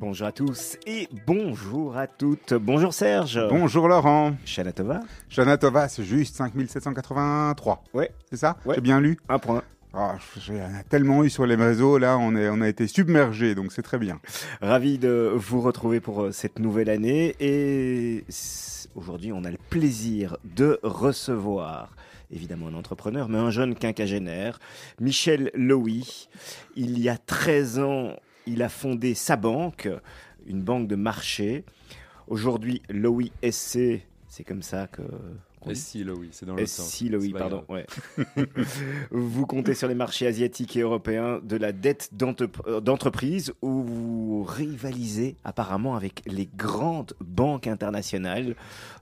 Bonjour à tous et bonjour à toutes. Bonjour Serge. Bonjour Laurent. Shanatova. Shanatova, c'est juste 5783. Ouais. C'est ça Ouais. J'ai bien lu Un point. Ah, Il y en a tellement eu sur les réseaux, là, on, est, on a été submergés, donc c'est très bien. Ravi de vous retrouver pour euh, cette nouvelle année et aujourd'hui on a le plaisir de recevoir évidemment un entrepreneur mais un jeune quinquagénaire, Michel Lowy. Il y a 13 ans, il a fondé sa banque, une banque de marché. Aujourd'hui, Lowy SC, c'est comme ça que... SC Lowy, c'est dans le Lowy, pas pardon. Ouais. vous comptez sur les marchés asiatiques et européens de la dette euh, d'entreprise où vous rivalisez apparemment avec les grandes banques internationales?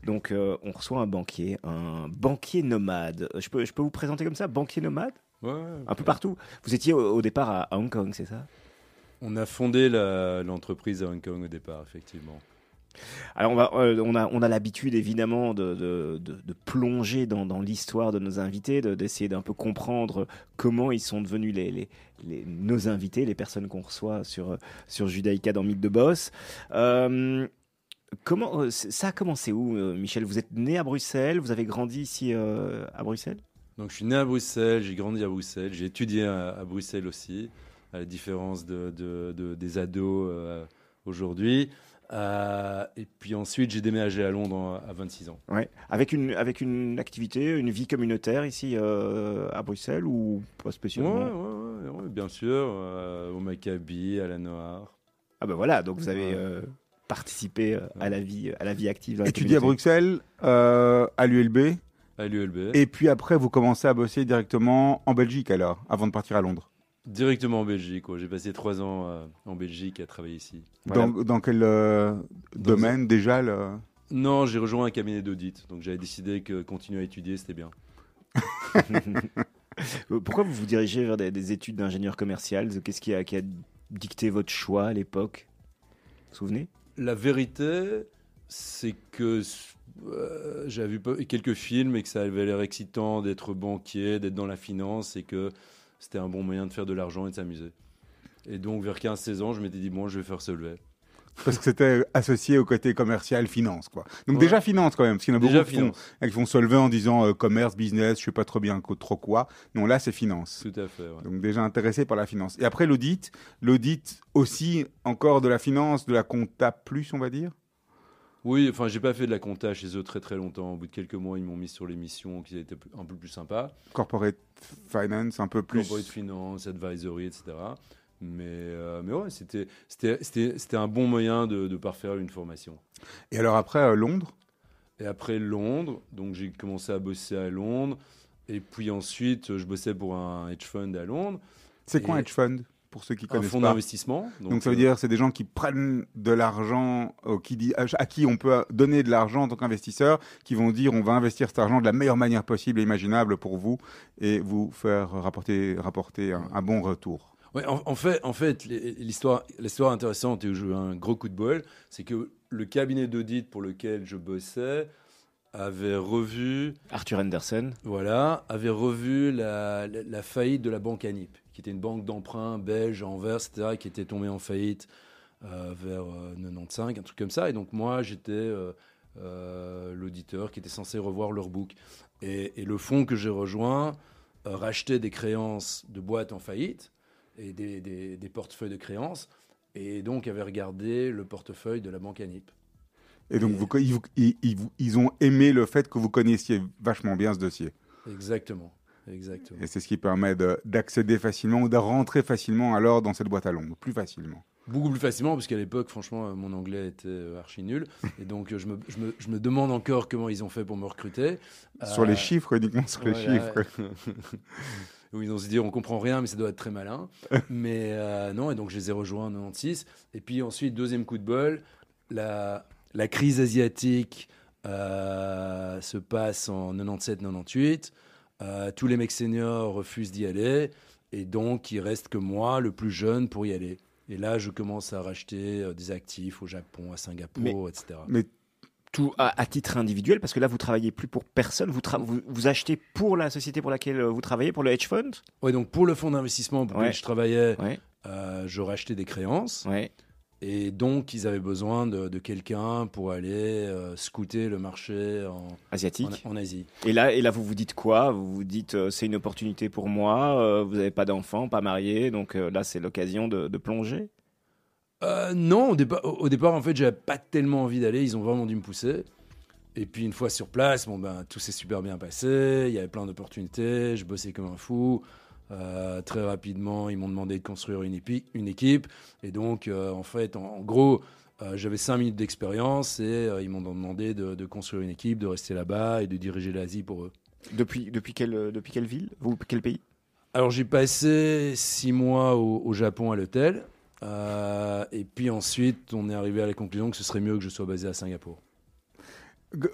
Donc euh, on reçoit un banquier, un banquier nomade. Je peux, je peux vous présenter comme ça, banquier nomade? Ouais, ouais, Un peu partout. Vous étiez au, au départ à, à Hong Kong, c'est ça? On a fondé l'entreprise à Hong Kong au départ, effectivement. Alors on, va, euh, on a, on a l'habitude évidemment de, de, de- de plonger dans, dans l'histoire de nos invités, de- d'essayer d'un peu comprendre comment ils sont devenus les, les- les- nos invités, les personnes qu'on reçoit sur, sur Judaïka dans Mythe de Boss. Euh, comment, euh, ça a commencé où, Michel? Vous êtes né à Bruxelles, vous avez grandi ici euh, à Bruxelles? Donc je suis né à Bruxelles, j'ai grandi à Bruxelles, j'ai étudié à, à Bruxelles aussi, à la différence de, de- de- des ados euh, aujourd'hui. Euh, et puis ensuite, j'ai déménagé à Londres à 26 ans. ouais. avec, une, avec une activité, une vie communautaire ici euh, à Bruxelles ou pas spécialement? Ouais, ouais, ouais, bien sûr, euh, au Maccabi, à la Noire. Ah ben voilà, donc vous avez euh, participé à la vie, à la vie active. Étudié à. Bruxelles, euh, à l'ULB, à l'ULB. et puis après, vous commencez à bosser directement en Belgique, alors, avant de partir à Londres. Directement en Belgique. J'ai passé trois ans euh, en Belgique à travailler ici. Voilà. Dans, dans quel euh, domaine, déjà le... Non, j'ai rejoint un cabinet d'audit, donc j'avais décidé que continuer à étudier, c'était bien. Pourquoi vous vous dirigez vers des, des études d'ingénieur commercial? Qu'est-ce qui a, qui a dicté votre choix à l'époque? Vous vous souvenez? La vérité, c'est que euh, j'avais vu quelques films et que ça avait l'air excitant d'être banquier, d'être dans la finance et que c'était un bon moyen de faire de l'argent et de s'amuser. Et donc, vers 15-16 ans, je m'étais dit, bon, je vais faire Solvay. Parce que c'était associé au côté commercial, finance, quoi. Donc Ouais. déjà finance, quand même, parce qu'il y en a Déjà beaucoup qui font, finance, qui en disant euh, commerce, business, je sais pas trop bien trop quoi. Non, là, c'est finance. tout à fait. ouais. Donc déjà intéressé par la finance. Et après l'audit, l'audit aussi encore de la finance, de la compta plus, on va dire. Oui, enfin, j'ai pas fait de la compta chez eux très très longtemps. Au bout de quelques mois, ils m'ont mis sur les missions qui étaient un peu plus sympas. Corporate finance, un peu plus. Corporate finance, advisory, etc. Mais, euh, mais ouais, c'était, c'était, c'était, c'était un bon moyen de, de parfaire une formation. Et alors après euh, Londres, Et après Londres, donc j'ai commencé à bosser à Londres. Et puis ensuite, je bossais pour un hedge fund à Londres, c'est quoi un hedge fund? Pour ceux qui un connaissent fonds pas d'investissement. Donc, ça veut euh, dire c'est des gens qui prennent de l'argent, euh, qui dit, à qui on peut donner de l'argent en tant qu'investisseur, qui vont dire on va investir cet argent de la meilleure manière possible et imaginable pour vous et vous faire rapporter, rapporter un, un bon retour. Ouais, en, en fait, en fait l'histoire, l'histoire intéressante et où j'ai eu un gros coup de bol, c'est que le cabinet d'audit pour lequel je bossais avait revu, Arthur Anderson. voilà, avait revu la, la- la faillite de la banque Anip, qui était une banque d'emprunt belge à Anvers, etc., qui était tombée en faillite euh, vers euh, 95, un truc comme ça. Et donc moi, j'étais euh, euh, l'auditeur qui était censé revoir leur book. Et, et le fonds que j'ai rejoint rachetait des créances de boîtes en faillite et des, des- des portefeuilles de créances, et donc avait regardé le portefeuille de la banque Anip. Et donc vous, ils ont aimé le fait que vous connaissiez vachement bien ce dossier. Exactement. Exactement. Et c'est ce qui permet de- d'accéder facilement ou de rentrer facilement alors dans cette boîte à Londres, plus facilement. Beaucoup plus facilement, parce qu'à l'époque, franchement, euh, mon anglais était euh, archi nul. Et donc, euh, je me, je, me, je me demande encore comment ils ont fait pour me recruter. Sur Euh, les chiffres, uniquement sur les chiffres. Où ils ont se dit, on comprend rien, mais ça doit être très malin. mais euh, non, et donc je les ai rejoints en 96. Et puis ensuite, deuxième coup de bol, la, la crise asiatique euh, se passe en 97-98. Euh, tous les mecs seniors refusent d'y aller. Et donc, il reste que moi, le plus jeune, pour y aller. Et là, je commence à racheter euh, des actifs au Japon, à Singapour, etc. Mais Tout à, à titre individuel, parce que là, vous travaillez plus pour personne. Vous, tra- vous, vous achetez pour la société pour laquelle euh, vous travaillez, pour le hedge fund? Ouais, donc pour le fonds d'investissement pour Ouais. lequel je travaillais, Ouais, euh, je rachetais des créances. ouais. Et donc, ils avaient besoin de, de quelqu'un pour aller euh, scouter le marché en, Asiatique. en, en Asie. Et là, et là, vous vous dites quoi? Vous vous dites, euh, c'est une opportunité pour moi. euh, vous n'avez pas d'enfant, pas marié, donc là, c'est l'occasion de, de plonger? Non, au départ, au au départ, en fait, j'avais pas tellement envie d'aller. Ils ont vraiment dû me pousser. Et puis, une fois sur place, bon, ben, tout s'est super bien passé. Il y avait plein d'opportunités. Je bossais comme un fou. Euh, très rapidement, ils m'ont demandé de construire une, équipe. Et donc, euh, en fait, en, en gros, euh, j'avais 5 minutes d'expérience et ils m'ont demandé de, de construire une équipe, de rester là-bas et de diriger l'Asie pour eux. Depuis, depuis, quelle, depuis quelle ville? Vous, quel pays? Alors j'ai passé six mois au, au Japon à l'hôtel. Et puis ensuite, on est arrivé à la conclusion que ce serait mieux que je sois basé à Singapour.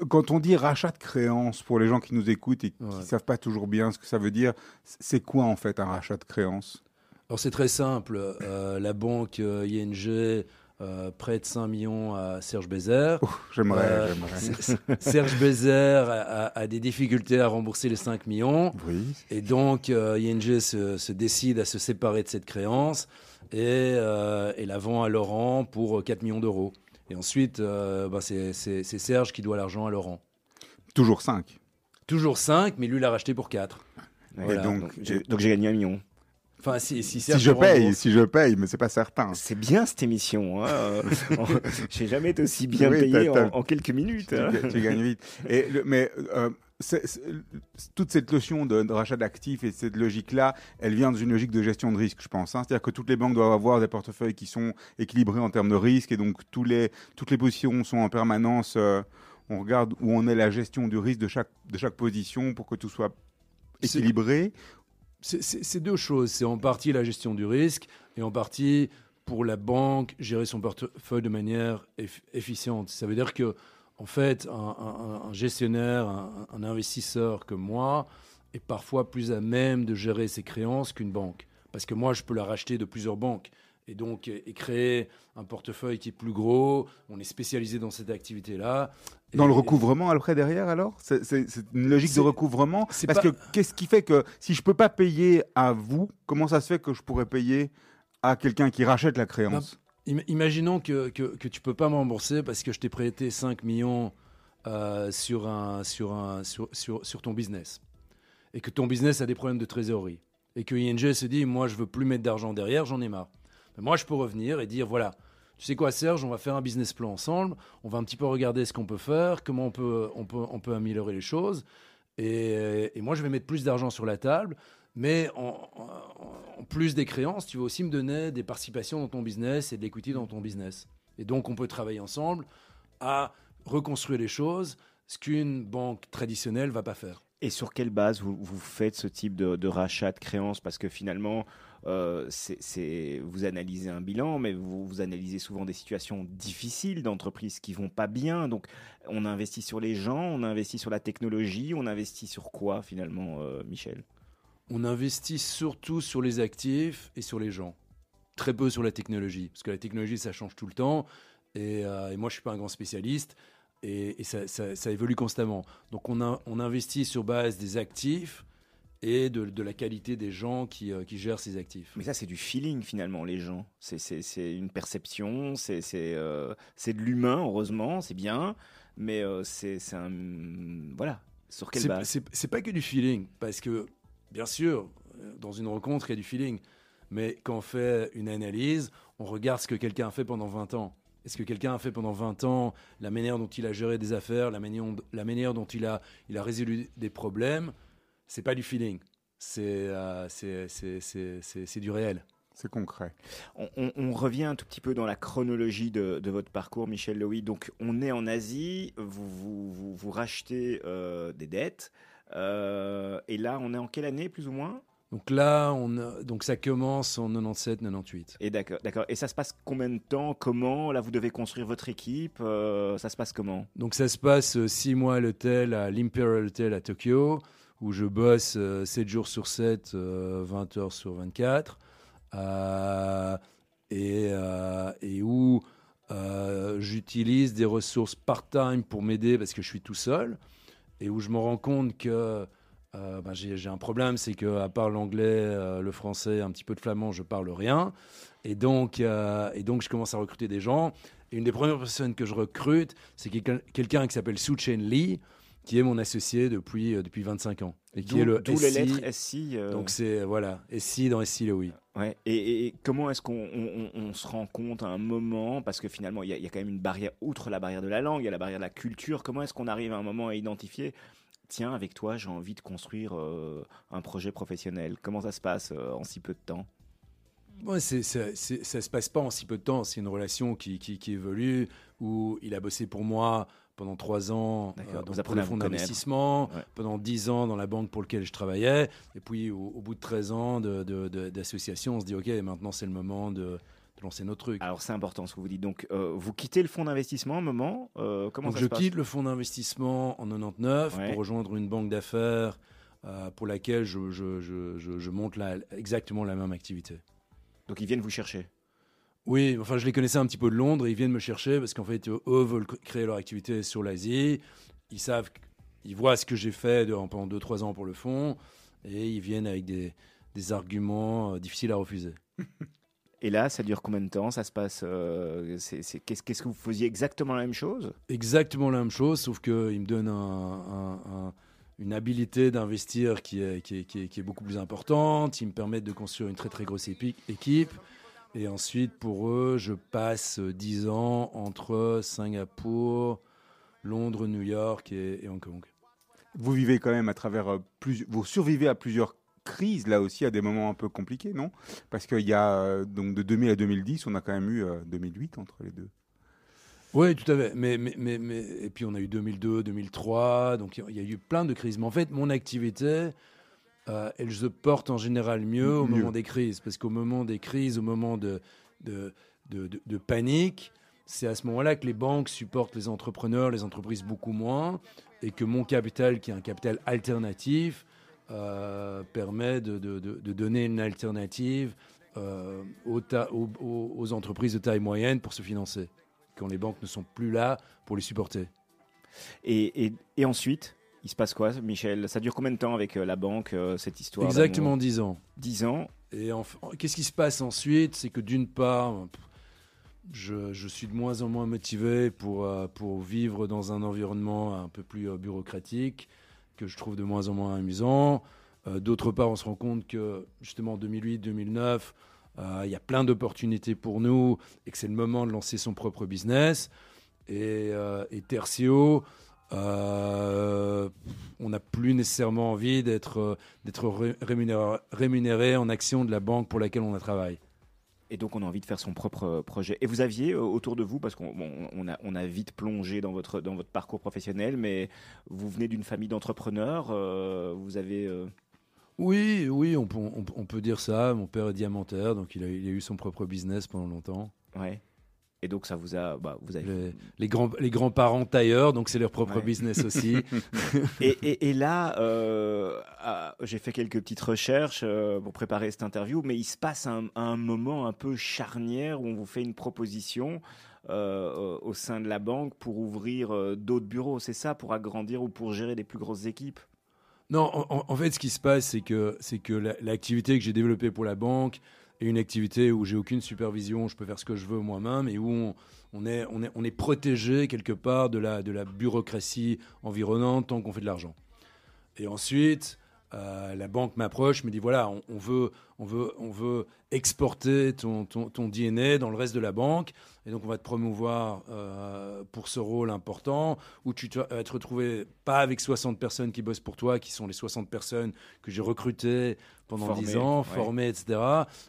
Quand on dit rachat de créances, pour les gens qui nous écoutent et qui ne Ouais. savent pas toujours bien ce que ça veut dire, c'est quoi en fait un rachat de créances? Alors c'est très simple. Euh, la banque euh, ING euh, prête 5 millions à Serge Bézère. J'aimerais, Serge Bézère a, a- a des difficultés à rembourser les 5 millions. Oui. Et donc, ING se, se décide à se séparer de cette créance et, et la vend à Laurent pour 4 millions d'euros. Et ensuite, euh, bah, c'est c'est- c'est Serge qui doit l'argent à Laurent. Toujours 5. Toujours 5, mais lui l'a racheté pour 4. Ouais, Voilà. donc, donc j'ai donc j'ai gagné un million. Enfin, si, si, Si je paye, si je paye, mais c'est pas certain. C'est bien cette émission. Hein. J'ai jamais été aussi bien Oui, payé t'as- en, t'as- en quelques minutes. tu, hein. tu gagnes vite. Et le- mais euh, toute cette notion de, de rachat d'actifs et cette logique-là, elle vient d'une logique de gestion de risque, je pense. hein. C'est-à-dire que toutes les banques doivent avoir des portefeuilles qui sont équilibrés en termes de risque et donc tous les, toutes les positions sont en permanence. euh, on regarde où on est la gestion du risque de chaque, de chaque position pour que tout soit équilibré. C'est- deux choses. C'est en partie la gestion du risque et en partie pour la banque gérer son portefeuille de manière eff- efficiente. Ça veut dire que, en fait, un, un- un gestionnaire, un, un investisseur comme moi est parfois plus à même de gérer ses créances qu'une banque. Parce que moi, je peux la racheter de plusieurs banques. Et donc, et créer un portefeuille qui est plus gros. On est spécialisé dans cette activité-là. Dans le recouvrement après derrière alors? C'est une logique de recouvrement Parce pas- que qu'est-ce qui fait que si je peux pas payer à vous, comment ça se fait que je pourrais payer à quelqu'un qui rachète la créance? Imaginons que, que, que tu peux pas me rembourser parce que je t'ai prêté 5 millions euh, sur, un, sur, un, sur, sur, sur ton business et que ton business a des problèmes de trésorerie et que ING se dit moi je veux plus mettre d'argent derrière, j'en ai marre. Mais moi je peux revenir et dire voilà, tu sais quoi Serge, on va faire un business plan ensemble, on va un petit peu regarder ce qu'on peut faire, comment on peut, on peut, on peut améliorer les choses et, et moi je vais mettre plus d'argent sur la table. Mais en, plus des créances, tu vas aussi me donner des participations dans ton business et de l'equity dans ton business. Et donc, on peut travailler ensemble à reconstruire les choses, ce qu'une banque traditionnelle va pas faire. Et sur quelle base vous, faites ce type de, rachat de créances? Parce que finalement, euh, vous analysez un bilan, mais vous, analysez souvent des situations difficiles d'entreprises qui vont pas bien. Donc, on investit sur les gens, on investit sur la technologie, on investit sur quoi finalement, euh, Michel? On investit surtout sur les actifs et sur les gens. Très peu sur la technologie, parce que la technologie, ça change tout le temps. Et, euh, et moi, je suis pas un grand spécialiste. Et, et ça, ça- ça évolue constamment. Donc, on, a- on investit sur base des actifs et de, de la qualité des gens qui, euh, qui gèrent ces actifs. Mais ça, c'est du feeling finalement, les gens. C'est- une perception, c'est euh, c'est de l'humain, heureusement, c'est bien. Mais c'est un. Voilà. Sur quelle base? c'est pas que du feeling, parce que, bien sûr, dans une rencontre, il y a du feeling. Mais quand on fait une analyse, on regarde ce que quelqu'un a fait pendant 20 ans. Est-ce que quelqu'un a fait pendant 20 ans la manière dont il a géré des affaires, la manière, la manière dont il a, il a résolu des problèmes? C'est pas du feeling. C'est euh, c'est- c'est- c'est- c'est- c'est du réel. C'est concret. On, on- on revient un tout petit peu dans la chronologie de, de votre parcours, Michel Lowy. Donc, on est en Asie, vous, vous, vous, vous rachetez euh, des dettes. Euh, et là, on est en quelle année, plus ou moins? Donc là, on a- donc ça commence en 97-98. Et d'accord, d'accord. Et ça se passe combien de temps? Comment? Là, vous devez construire votre équipe. euh, ça se passe comment? Donc ça se passe euh, six mois à l'hôtel, à l'Imperial Hotel à Tokyo, où je bosse euh, 7 jours sur 7, euh, 20 heures sur 24, euh, et, euh, et où j'utilise des ressources part-time pour m'aider parce que je suis tout seul, et où je me rends compte que euh, ben, j'ai un problème, c'est que à part l'anglais, euh, le français, un petit peu de flamand, je parle rien. Et donc, euh, et donc, je commence à recruter des gens. Et une des premières personnes que je recrute, c'est quelqu'un qui s'appelle Su Chen Lee, qui est mon associé depuis, depuis 25 ans. Et qui est le D'où les lettres SI. Donc, c'est, voilà, SI dans SI, le oui. Ouais. Et, comment est-ce qu'on on, se rend compte à un moment, parce que finalement, il y, a quand même une barrière, outre la barrière de la langue, il y a la barrière de la culture, comment est-ce qu'on arrive à un moment à identifier tiens, avec toi, j'ai envie de construire euh, un projet professionnel? Comment ça se passe euh, en si peu de temps? Ouais, c'est, ça se passe pas en si peu de temps. C'est une relation qui, évolue, où il a bossé pour moi pendant trois ans euh, dans le fonds d'investissement, pendant dix ans dans la banque pour laquelle je travaillais, et puis au, bout de 13 ans d'association, de, on se dit, OK, maintenant c'est le moment de, lancer nos trucs. Alors c'est important ce que vous dites. Donc euh, vous quittez le fonds d'investissement à un moment. Euh, comment Donc, je quitte le fonds d'investissement en 99 pour rejoindre une banque d'affaires euh, pour laquelle je, je, je, je monte la, exactement la même activité. Donc ils viennent vous chercher. Oui, enfin je les connaissais un petit peu de Londres. Et ils viennent me chercher parce qu'en fait eux veulent créer leur activité sur l'Asie. Ils savent, ils voient ce que j'ai fait pendant 2-3 ans pour le fonds et ils viennent avec des, des arguments difficiles à refuser. Et là, ça dure combien de temps? Ça se passe euh, Qu'est-ce que vous faisiez exactement la même chose? Exactement la même chose, sauf qu'il me donne une habilité d'investir qui est, qui, est, beaucoup plus importante. Il me permet de construire une très très grosse équipe. Et ensuite, pour eux, je passe 10 ans entre Singapour, Londres, New York et, et Hong Kong. Vous vivez quand même à travers euh, plus, vous survivez à plusieurs crise, là aussi, à des moments un peu compliqués, non? Parce qu'il y a, euh, donc de 2000 à 2010, on a quand même eu 2008 euh, entre les deux. Oui, tout à fait. Mais, mais, mais, mais, et puis on a eu 2002, 2003, donc il y a eu plein de crises. Mais en fait, mon activité, euh, elle se porte en général mieux au moment des crises. Parce qu'au moment des crises, au moment de, de, de, de panique, c'est à ce moment-là que les banques supportent les entrepreneurs, les entreprises beaucoup moins, et que mon capital, qui est un capital alternatif, euh, permet de, donner une alternative euh, aux, entreprises de taille moyenne pour se financer, quand les banques ne sont plus là pour les supporter. Et, ensuite, il se passe quoi, Michel? Ça dure combien de temps avec euh, la banque, cette histoire Exactement 10 ans. 10 ans? Et qu'est-ce qui se passe ensuite? C'est que d'une part, je, je, suis de moins en moins motivé pour, pour vivre dans un environnement un peu plus bureaucratique que je trouve de moins en moins amusant. Euh, d'autre part, on se rend compte que justement en 2008-2009, euh, il y a plein d'opportunités pour nous et que c'est le moment de lancer son propre business. Et, euh, et Tertio, on n'a plus nécessairement envie d'être rémunéré, rémunéré en action de la banque pour laquelle on a travaillé. Et donc, on a envie de faire son propre euh, projet. Et vous aviez euh, autour de vous, parce qu'on on a, on a, vite plongé dans votre, dans votre parcours professionnel, mais vous venez d'une famille d'entrepreneurs, euh, vous avez... Oui, oui, on, on, on, peut dire ça. Mon père est diamantaire, donc il a, il a eu son propre business pendant longtemps. Ouais. Et donc ça vous a, bah, vous avez... les, grands, les grands-parents tailleurs, donc c'est leur propre business aussi. et, et, là, euh, ah, j'ai fait quelques petites recherches euh, pour préparer cette interview, mais il se passe un, un, moment un peu charnière où on vous fait une proposition euh, au sein de la banque pour ouvrir d'autres bureaux. C'est ça, pour agrandir ou pour gérer des plus grosses équipes? Non, en, en fait, ce qui se passe, c'est que, c'est que l'activité que j'ai développée pour la banque et une activité où j'ai aucune supervision, je peux faire ce que je veux moi-même et où on, est, protégé quelque part de la, de la bureaucratie environnante tant qu'on fait de l'argent. Et ensuite, euh, la banque m'approche, me dit voilà, on, veut, on, veut, on veut exporter ton, ton, ton, DNA dans le reste de la banque, et donc on va te promouvoir euh, pour ce rôle important, où tu vas te retrouver pas avec 60 personnes qui bossent pour toi, qui sont les 60 personnes que j'ai recrutées pendant 10 ans, formées, etc.,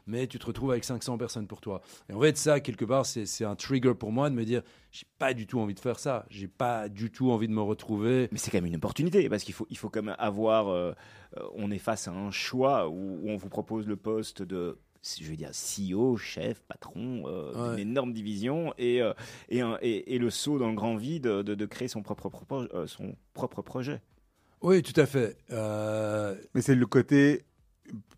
mais tu te retrouves avec 500 personnes pour toi. Et en fait, ça, quelque part, c'est un trigger pour moi de me dire j'ai pas du tout envie de faire ça, j'ai pas du tout envie de me retrouver. Mais c'est quand même une opportunité, parce qu'il faut, il faut quand même avoir. Euh, on est face à un choix où on vous propose le poste de je veux dire, CEO, chef, patron euh, d'une énorme division et, euh, et, et, le saut dans le grand vide de, de créer son propre, euh, son propre projet. Oui, tout à fait. Mais c'est le côté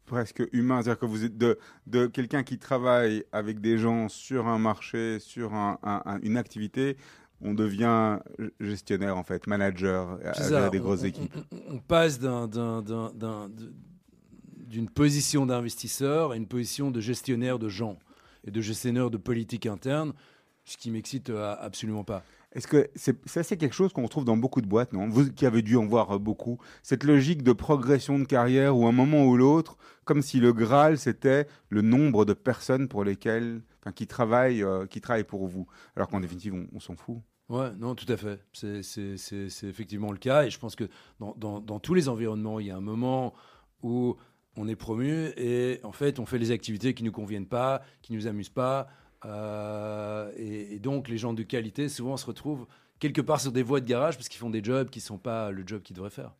presque humain, c'est-à-dire que vous êtes de, de quelqu'un qui travaille avec des gens sur un marché, sur un, une activité, on devient gestionnaire en fait, manager à, ça, des on, grosses on- équipes. on- on passe d'un- d'un- d'un- d'un- de- d'une position d'investisseur à une position de gestionnaire de gens et de gestionnaire de politique interne, ce qui m'excite euh, absolument pas. Est-ce que c'est ça, c'est quelque chose qu'on retrouve dans beaucoup de boîtes, non? Vous qui avez dû en voir euh, beaucoup, cette logique de progression de carrière où un moment ou l'autre, comme si le Graal c'était le nombre de personnes pour lesquelles, enfin, qui travaillent, euh, qui travaillent pour vous, alors qu'en définitive on, on s'en fout. Ouais, non, tout à fait. C'est- C'est c'est- c'est effectivement le cas. Et je pense que dans, dans- dans tous les environnements, il y a un moment où on est promu et en fait, on fait les activités qui ne nous conviennent pas, qui ne nous amusent pas. Euh, et, et donc, les gens de qualité, souvent, se retrouvent quelque part sur des voies de garage parce qu'ils font des jobs qui ne sont pas le job qu'ils devraient faire.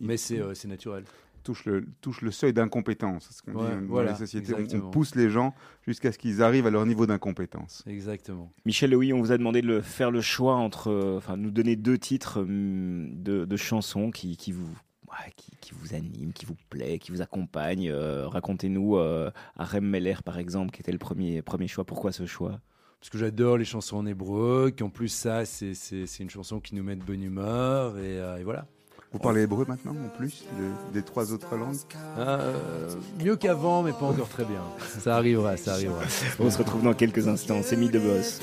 Mais c'est euh, c'est naturel. touche le, touche le seuil d'incompétence. C'est ce qu'on Ouais, dit dans voilà, les sociétés. On- pousse les gens jusqu'à ce qu'ils arrivent à leur niveau d'incompétence. Exactement. Michel oui, on vous a demandé de le- faire le choix entre, euh, enfin, nous donner deux titres hum, de, de chansons qui, qui vous, qui, qui vous animent, qui vous plaît, qui vous accompagnent. Euh, Racontez-nous euh, Arem Meller, par exemple, qui était le premier, premier choix. Pourquoi ce choix? Parce que j'adore les chansons en hébreu, qu'en plus, ça, c'est une chanson qui nous met de bonne humeur. Et, euh, et voilà. Vous parlez hébreu maintenant, en plus de- des trois autres langues? Euh, mieux qu'avant, mais pas encore très bien. Ça arrivera, ça arrivera. On se retrouve dans quelques instants. C'est Mythe de Boss.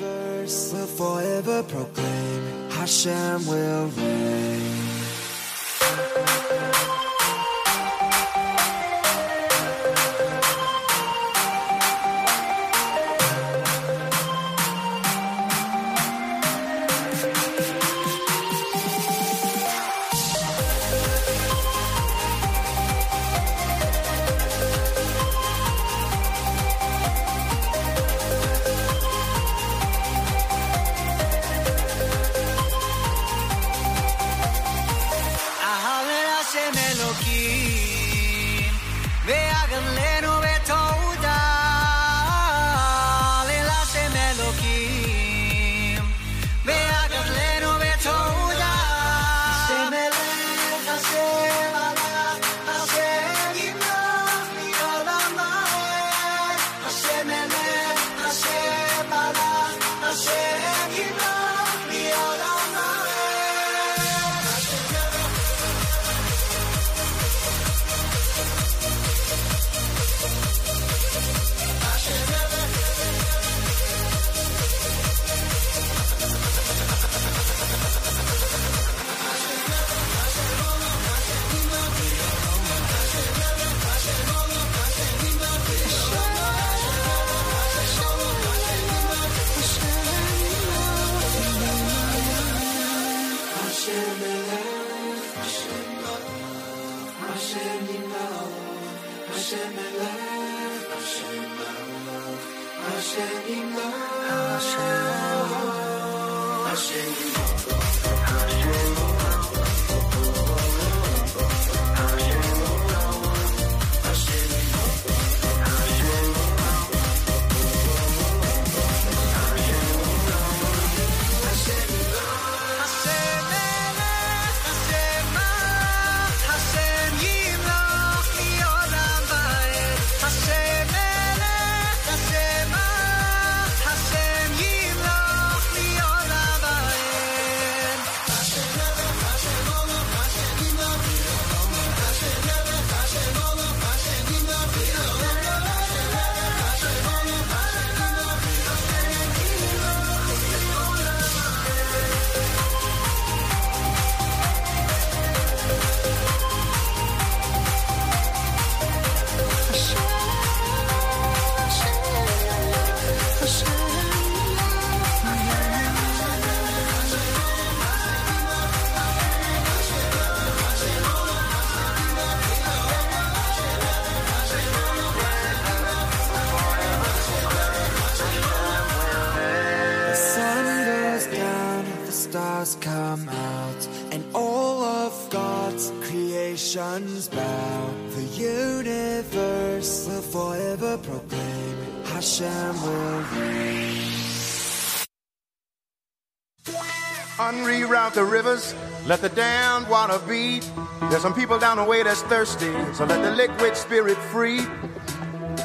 Let the damned water beat. There's some people down the way that's thirsty, so let the liquid spirit free.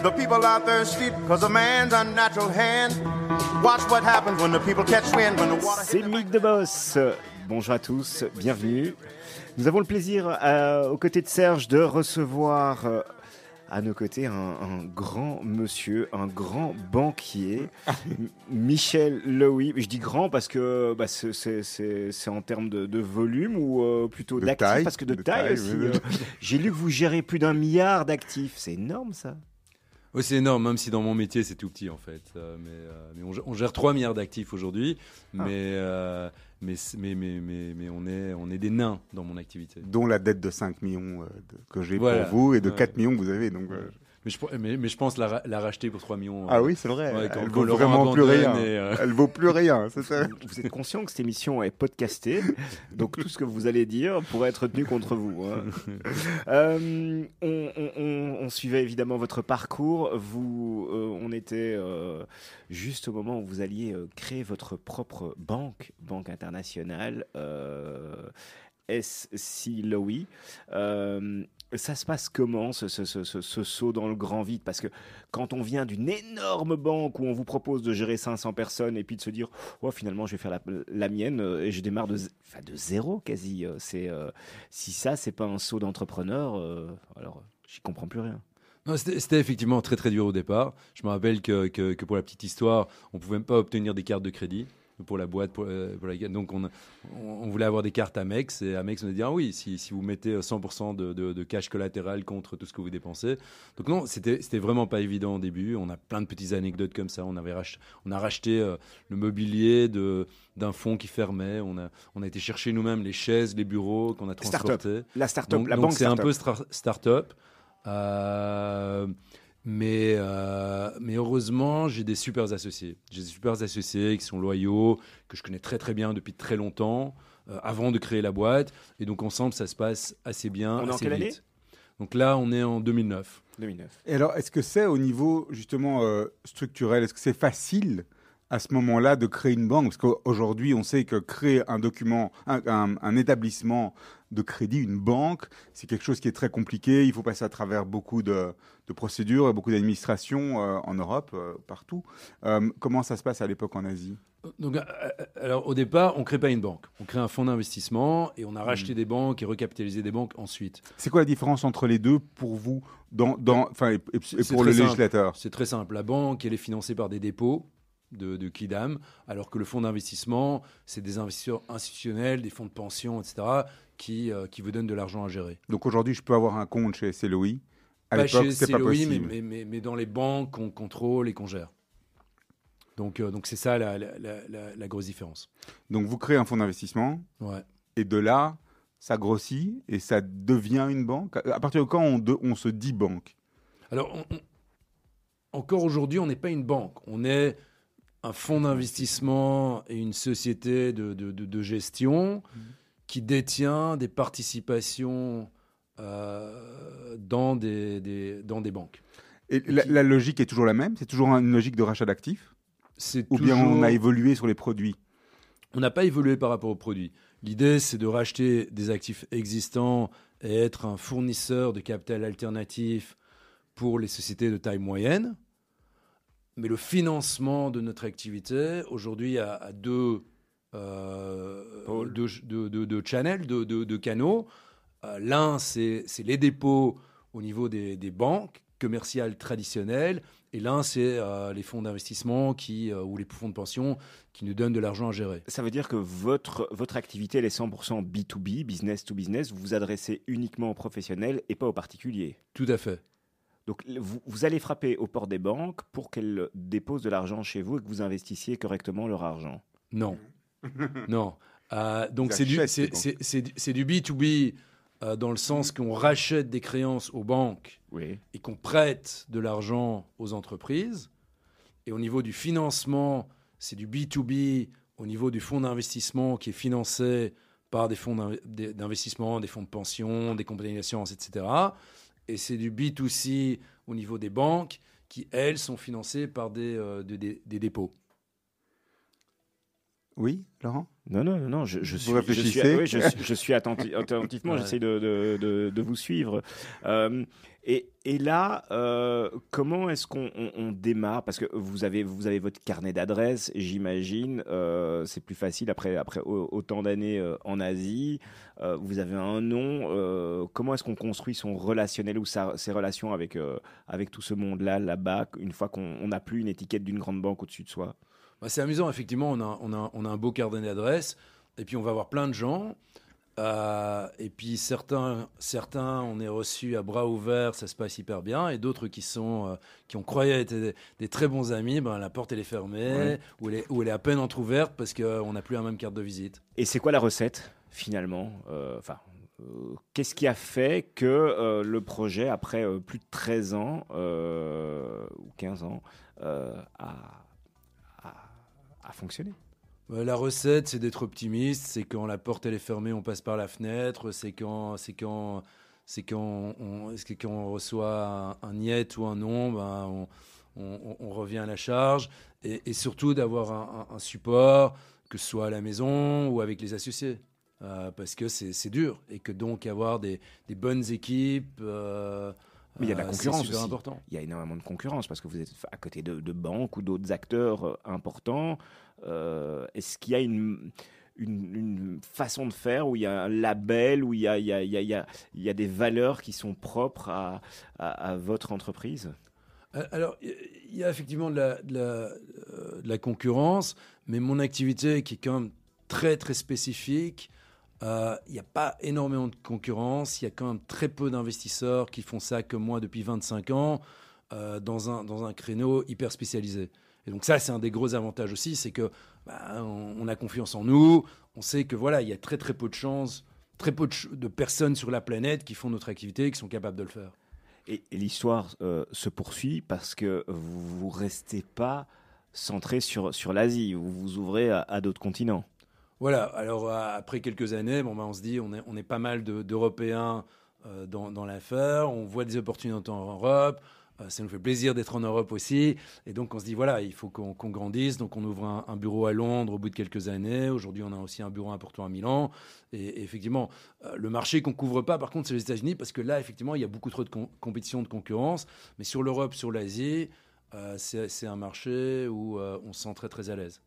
The people are thirsty because of man's unnatural hand. Watch what happens when the people catch wind, when the water C'est Mick de Boss. Bonjour à tous, bienvenue. Nous avons le plaisir, euh, aux côtés de Serge, de recevoir euh, à nos côtés un, un grand monsieur, un grand banquier, Michel Lowy. Je dis grand parce que bah, c'est- c'est c'est- c'est en termes de, de volume ou euh, plutôt De d'actifs? taille, Parce que de, de taille, taille, aussi. oui, oui. euh, J'ai lu que vous gérez plus d'un milliard d'actifs. C'est énorme ça. Oui, c'est énorme, même si dans mon métier c'est tout petit en fait. Euh, mais euh, mais on, gère- on gère 3 milliards d'actifs aujourd'hui, Ah. mais, euh, mais, mais, mais, mais, mais on, est, on est des nains dans mon activité. Dont la dette de 5 millions euh, de- que j'ai Voilà. pour vous et de Ouais. 4 millions que vous avez. Donc, euh, Mais je, mais, mais je pense la, ra- la racheter pour 3 millions. Ah euh, oui, c'est vrai. ouais, quand- elle vaut vraiment plus rien. et, euh, Elle vaut plus rien. c'est ça. Vous êtes conscient que cette émission est podcastée, donc tout ce que vous allez dire pourrait être tenu contre vous. hein. Euh, on, on- on- on suivait évidemment votre parcours. Vous, euh, on était euh, juste au moment où vous alliez euh, créer votre propre banque, banque internationale. Euh, SC Lowy. Euh, ça se passe comment ce, saut dans le grand vide? Parce que quand on vient d'une énorme banque où on vous propose de gérer 500 personnes et puis de se dire oh, finalement je vais faire la, mienne euh, et je démarre de, enfin, de zéro quasi. euh, C'est euh, si ça c'est pas un saut d'entrepreneur, euh, alors j'y comprends plus rien. C'était effectivement très très dur au départ. Je me rappelle que, que, que pour la petite histoire, on pouvait même pas obtenir des cartes de crédit pour la boîte. Pour, euh, pour donc on, on, voulait avoir des cartes Amex et Amex nous a dit ah oui, si, si vous mettez 100% de, de, de cash collatéral contre tout ce que vous dépensez. Donc non, c'était vraiment pas évident au début. On a plein de petites anecdotes comme ça. On, avait rach- on a racheté euh, le mobilier de d'un fonds qui fermait. On a, on a été chercher nous-mêmes les chaises, les bureaux qu'on a transportés. La start-up, Donc, la donc banque c'est un peu start-up. Euh, mais, euh, mais heureusement, j'ai des super associés. J'ai des super associés qui sont loyaux, que je connais très très bien depuis très longtemps, euh, avant de créer la boîte. Et donc ensemble, ça se passe assez bien. On est en assez quelle vite. année? Donc là, on est en 2009. 2009. Et alors, est-ce que c'est au niveau justement euh, structurel? Est-ce que c'est facile à ce moment-là de créer une banque Parce qu'aujourd'hui, on sait que créer un document, un, un- un établissement de crédit, une banque, c'est quelque chose qui est très compliqué. Il faut passer à travers beaucoup de, de procédures et beaucoup d'administrations euh, en Europe, euh, partout. Euh, comment ça se passe à l'époque en Asie? Donc, alors au départ, on crée pas une banque. On crée un fonds d'investissement et on a racheté des banques et recapitalisé des banques ensuite. C'est quoi la différence entre les deux pour vous dans, dans, et, pour le simple. législateur? C'est très simple. La banque, elle est financée par des dépôts de, de Kidam, alors que le fonds d'investissement, c'est des investisseurs institutionnels, des fonds de pension, etc., qui, euh, qui vous donnent de l'argent à gérer. Donc aujourd'hui, je peux avoir un compte chez CLOI. À pas l'époque, chez c'est pas CLOI, mais, possible. mais, mais- mais dans les banques qu'on contrôle et qu'on gère. Donc, euh, donc c'est ça la, la- la- la- la grosse différence. Donc vous créez un fonds d'investissement Ouais. et de là, ça grossit et ça devient une banque. À partir de quand on, de- on se dit banque? Alors, on- on- encore aujourd'hui, on n'est pas une banque. On est un fonds d'investissement et une société de, de- de- de gestion qui détient des participations euh, dans, des, des- dans des banques. Et la, la logique est toujours la même? C'est toujours une logique de rachat d'actifs? C'est Ou bien on a évolué sur les produits? On n'a pas évolué par rapport aux produits. L'idée, c'est de racheter des actifs existants et être un fournisseur de capital alternatif pour les sociétés de taille moyenne. Mais le financement de notre activité, aujourd'hui, a, a deux, euh, deux, deux- deux- deux channels, deux, canaux. Euh, L'un, c'est les dépôts au niveau des, des banques commerciales traditionnelles. Et l'un, c'est euh, les fonds d'investissement qui, ou les fonds de pension qui nous donnent de l'argent à gérer. Ça veut dire que votre, votre activité, elle est 100% B2B, business to business. Vous vous adressez uniquement aux professionnels et pas aux particuliers. Tout à fait. Donc, vous, vous allez frapper aux portes des banques pour qu'elles déposent de l'argent chez vous et que vous investissiez correctement leur argent. Non. non. Euh, donc c'est du, c'est, du- c'est du B2B euh, dans le sens qu'on rachète des créances aux banques Oui. et qu'on prête de l'argent aux entreprises. Et au niveau du financement, c'est du B2B au niveau du fonds d'investissement qui est financé par des fonds d'investissement, des fonds de pension, des compagnies d'assurance, etc. Et c'est du B2C au niveau des banques qui, elles, sont financées par des, euh, dépôts. Oui, Laurent? Non, non, non, non, je, je Vous suis, je suis, oui, je, suis- je suis attenti- attentivement, j'essaie de, de, de- de vous suivre. Euh, et, et là, euh, comment est-ce qu'on on- on démarre? Parce que vous avez, vous avez votre carnet d'adresses, j'imagine. euh, c'est plus facile après, après au- autant d'années en Asie. Vous avez un nom. comment est-ce qu'on construit son relationnel ou sa- ses relations avec, avec tout ce monde-là, là-bas, une fois qu'on on n'a plus une étiquette d'une grande banque au-dessus de soi? Bah, c'est amusant, effectivement, on a, on, a, on a un beau carnet d'adresses, et puis on va voir plein de gens. euh, et puis certains, certains, on est reçus à bras ouverts, ça se passe hyper bien, et d'autres qui sont, euh, qui ont croyé être des, des très bons amis, ben, la porte elle est fermée, Ouais. ou, elle est, ou elle est à peine entrouverte parce qu'on n'a plus la même carte de visite. Et c'est quoi la recette finalement Euh, Enfin, euh, qu'est-ce qui a fait que euh, le projet, après euh, plus de 13 ans euh, ou 15 ans, euh, a, a- a fonctionné Euh, La recette, c'est d'être optimiste. C'est quand la porte elle est fermée, on passe par la fenêtre. C'est quand, c'est quand, c'est quand, on, c'est quand on reçoit un, niet ou un non, ben, on, revient à la charge. Et, surtout d'avoir un, support, que ce soit à la maison ou avec les associés. Euh, parce que c'est dur. Et que donc avoir des, des bonnes équipes. euh, Mais il y a de la euh, c'est concurrence aussi. important. Il y a énormément de concurrence parce que vous êtes à côté de, de banques ou d'autres acteurs euh, importants. Euh, Est-ce qu'il y a une, une, une façon de faire où il y a un label, où il y a, il y a, il y a, il y a- il y a des valeurs qui sont propres à, à- à votre entreprise? Alors, il y a effectivement de la, de la, de la concurrence, mais mon activité qui est quand même très très spécifique, euh, il n'y a pas énormément de concurrence, il y a quand même très peu d'investisseurs qui font ça comme moi depuis 25 ans euh, dans, un, dans un créneau hyper spécialisé. Et donc ça, c'est un des gros avantages aussi, c'est que bah, on, a confiance en nous, on sait que voilà, il y a très très peu de chances, très peu de, personnes sur la planète qui font notre activité et qui sont capables de le faire. Et, l'histoire euh, se poursuit parce que vous ne restez pas centré sur, sur l'Asie, vous vous ouvrez à d'autres continents. Voilà, alors euh, après quelques années, bon, ben, on se dit on est, on est pas mal de- d'Européens euh, dans, dans l'affaire, on voit des opportunités en Europe, euh, ça nous fait plaisir d'être en Europe aussi, et donc on se dit voilà, il faut qu'on grandisse, donc on ouvre un, bureau à Londres au bout de quelques années, aujourd'hui on a aussi un bureau important à Milan, et, effectivement, le marché qu'on couvre pas par contre c'est les États-Unis, parce que là effectivement il y a beaucoup trop de com- compétition, de concurrence, mais sur l'Europe, sur l'Asie, c'est un marché où on se sent très très à l'aise.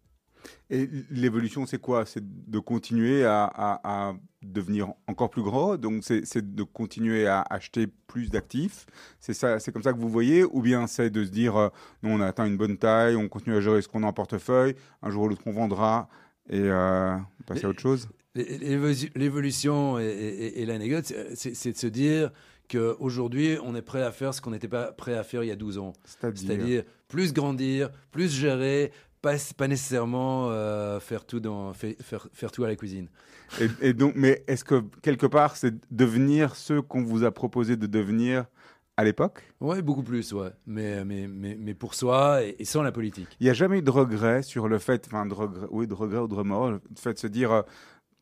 Et l'évolution, c'est quoi? C'est de continuer à, à- à devenir encore plus gros, donc c'est de continuer à acheter plus d'actifs? C'est ça, c'est comme ça que vous voyez, ou bien c'est de se dire, euh, non, on a atteint une bonne taille, on continue à gérer ce qu'on a en portefeuille, un jour ou l'autre on vendra et euh, passer à autre chose? L'é- l'évo- L'évolution et, et- et la négoce, c'est- de se dire qu'aujourd'hui, on est prêt à faire ce qu'on n'était pas prêt à faire il y a 12 ans. C'est-à-dire plus grandir, plus gérer, pas, pas nécessairement euh, faire, tout dans, faire, faire tout à la cuisine. et, et donc, mais est-ce que quelque part c'est devenir ce qu'on vous a proposé de devenir à l'époque? Oui, beaucoup plus, ouais. Mais, mais, mais, mais pour soi et, et sans la politique. Il n'y a jamais eu de regret sur le fait, enfin, de regret, oui, de regret ou de remords, le fait de se dire, euh,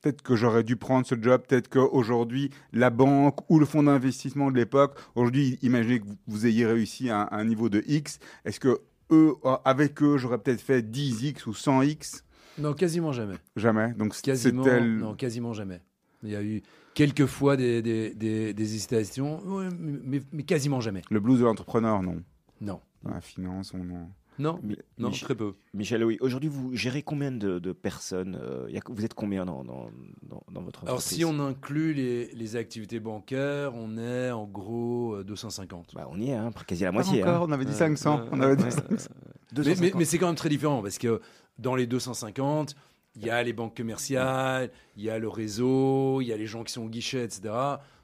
peut-être que j'aurais dû prendre ce job, peut-être qu'aujourd'hui, la banque ou le fonds d'investissement de l'époque, aujourd'hui, imaginez que vous, vous ayez réussi à, un- à un niveau de X, est-ce que eux, euh, avec eux, j'aurais peut-être fait 10X ou 100X Non, quasiment jamais. Jamais. Donc, Quasiment, le- non, quasiment jamais. Il y a eu quelques fois des, des, des, des hésitations, mais, mais quasiment jamais. le blues de l'entrepreneur, non. Non. Dans la finance, on en... Non, Mi- non Mich- très peu. Michel, oui. Aujourd'hui, vous gérez combien de, de personnes euh, il y a- Vous êtes combien dans, dans, dans, dans votre Alors, entreprise si on inclut les, les activités bancaires, on est en gros euh, 250. Bah, On y est, hein, quasi la Pas moitié. encore, hein. on avait dit Ouais, 500. ouais, on avait dit ouais, 500. Mais, mais- 250. mais c'est quand même très différent parce que dans les 250, il y a les banques commerciales, il y a le réseau, il y a les gens qui sont au guichet, etc.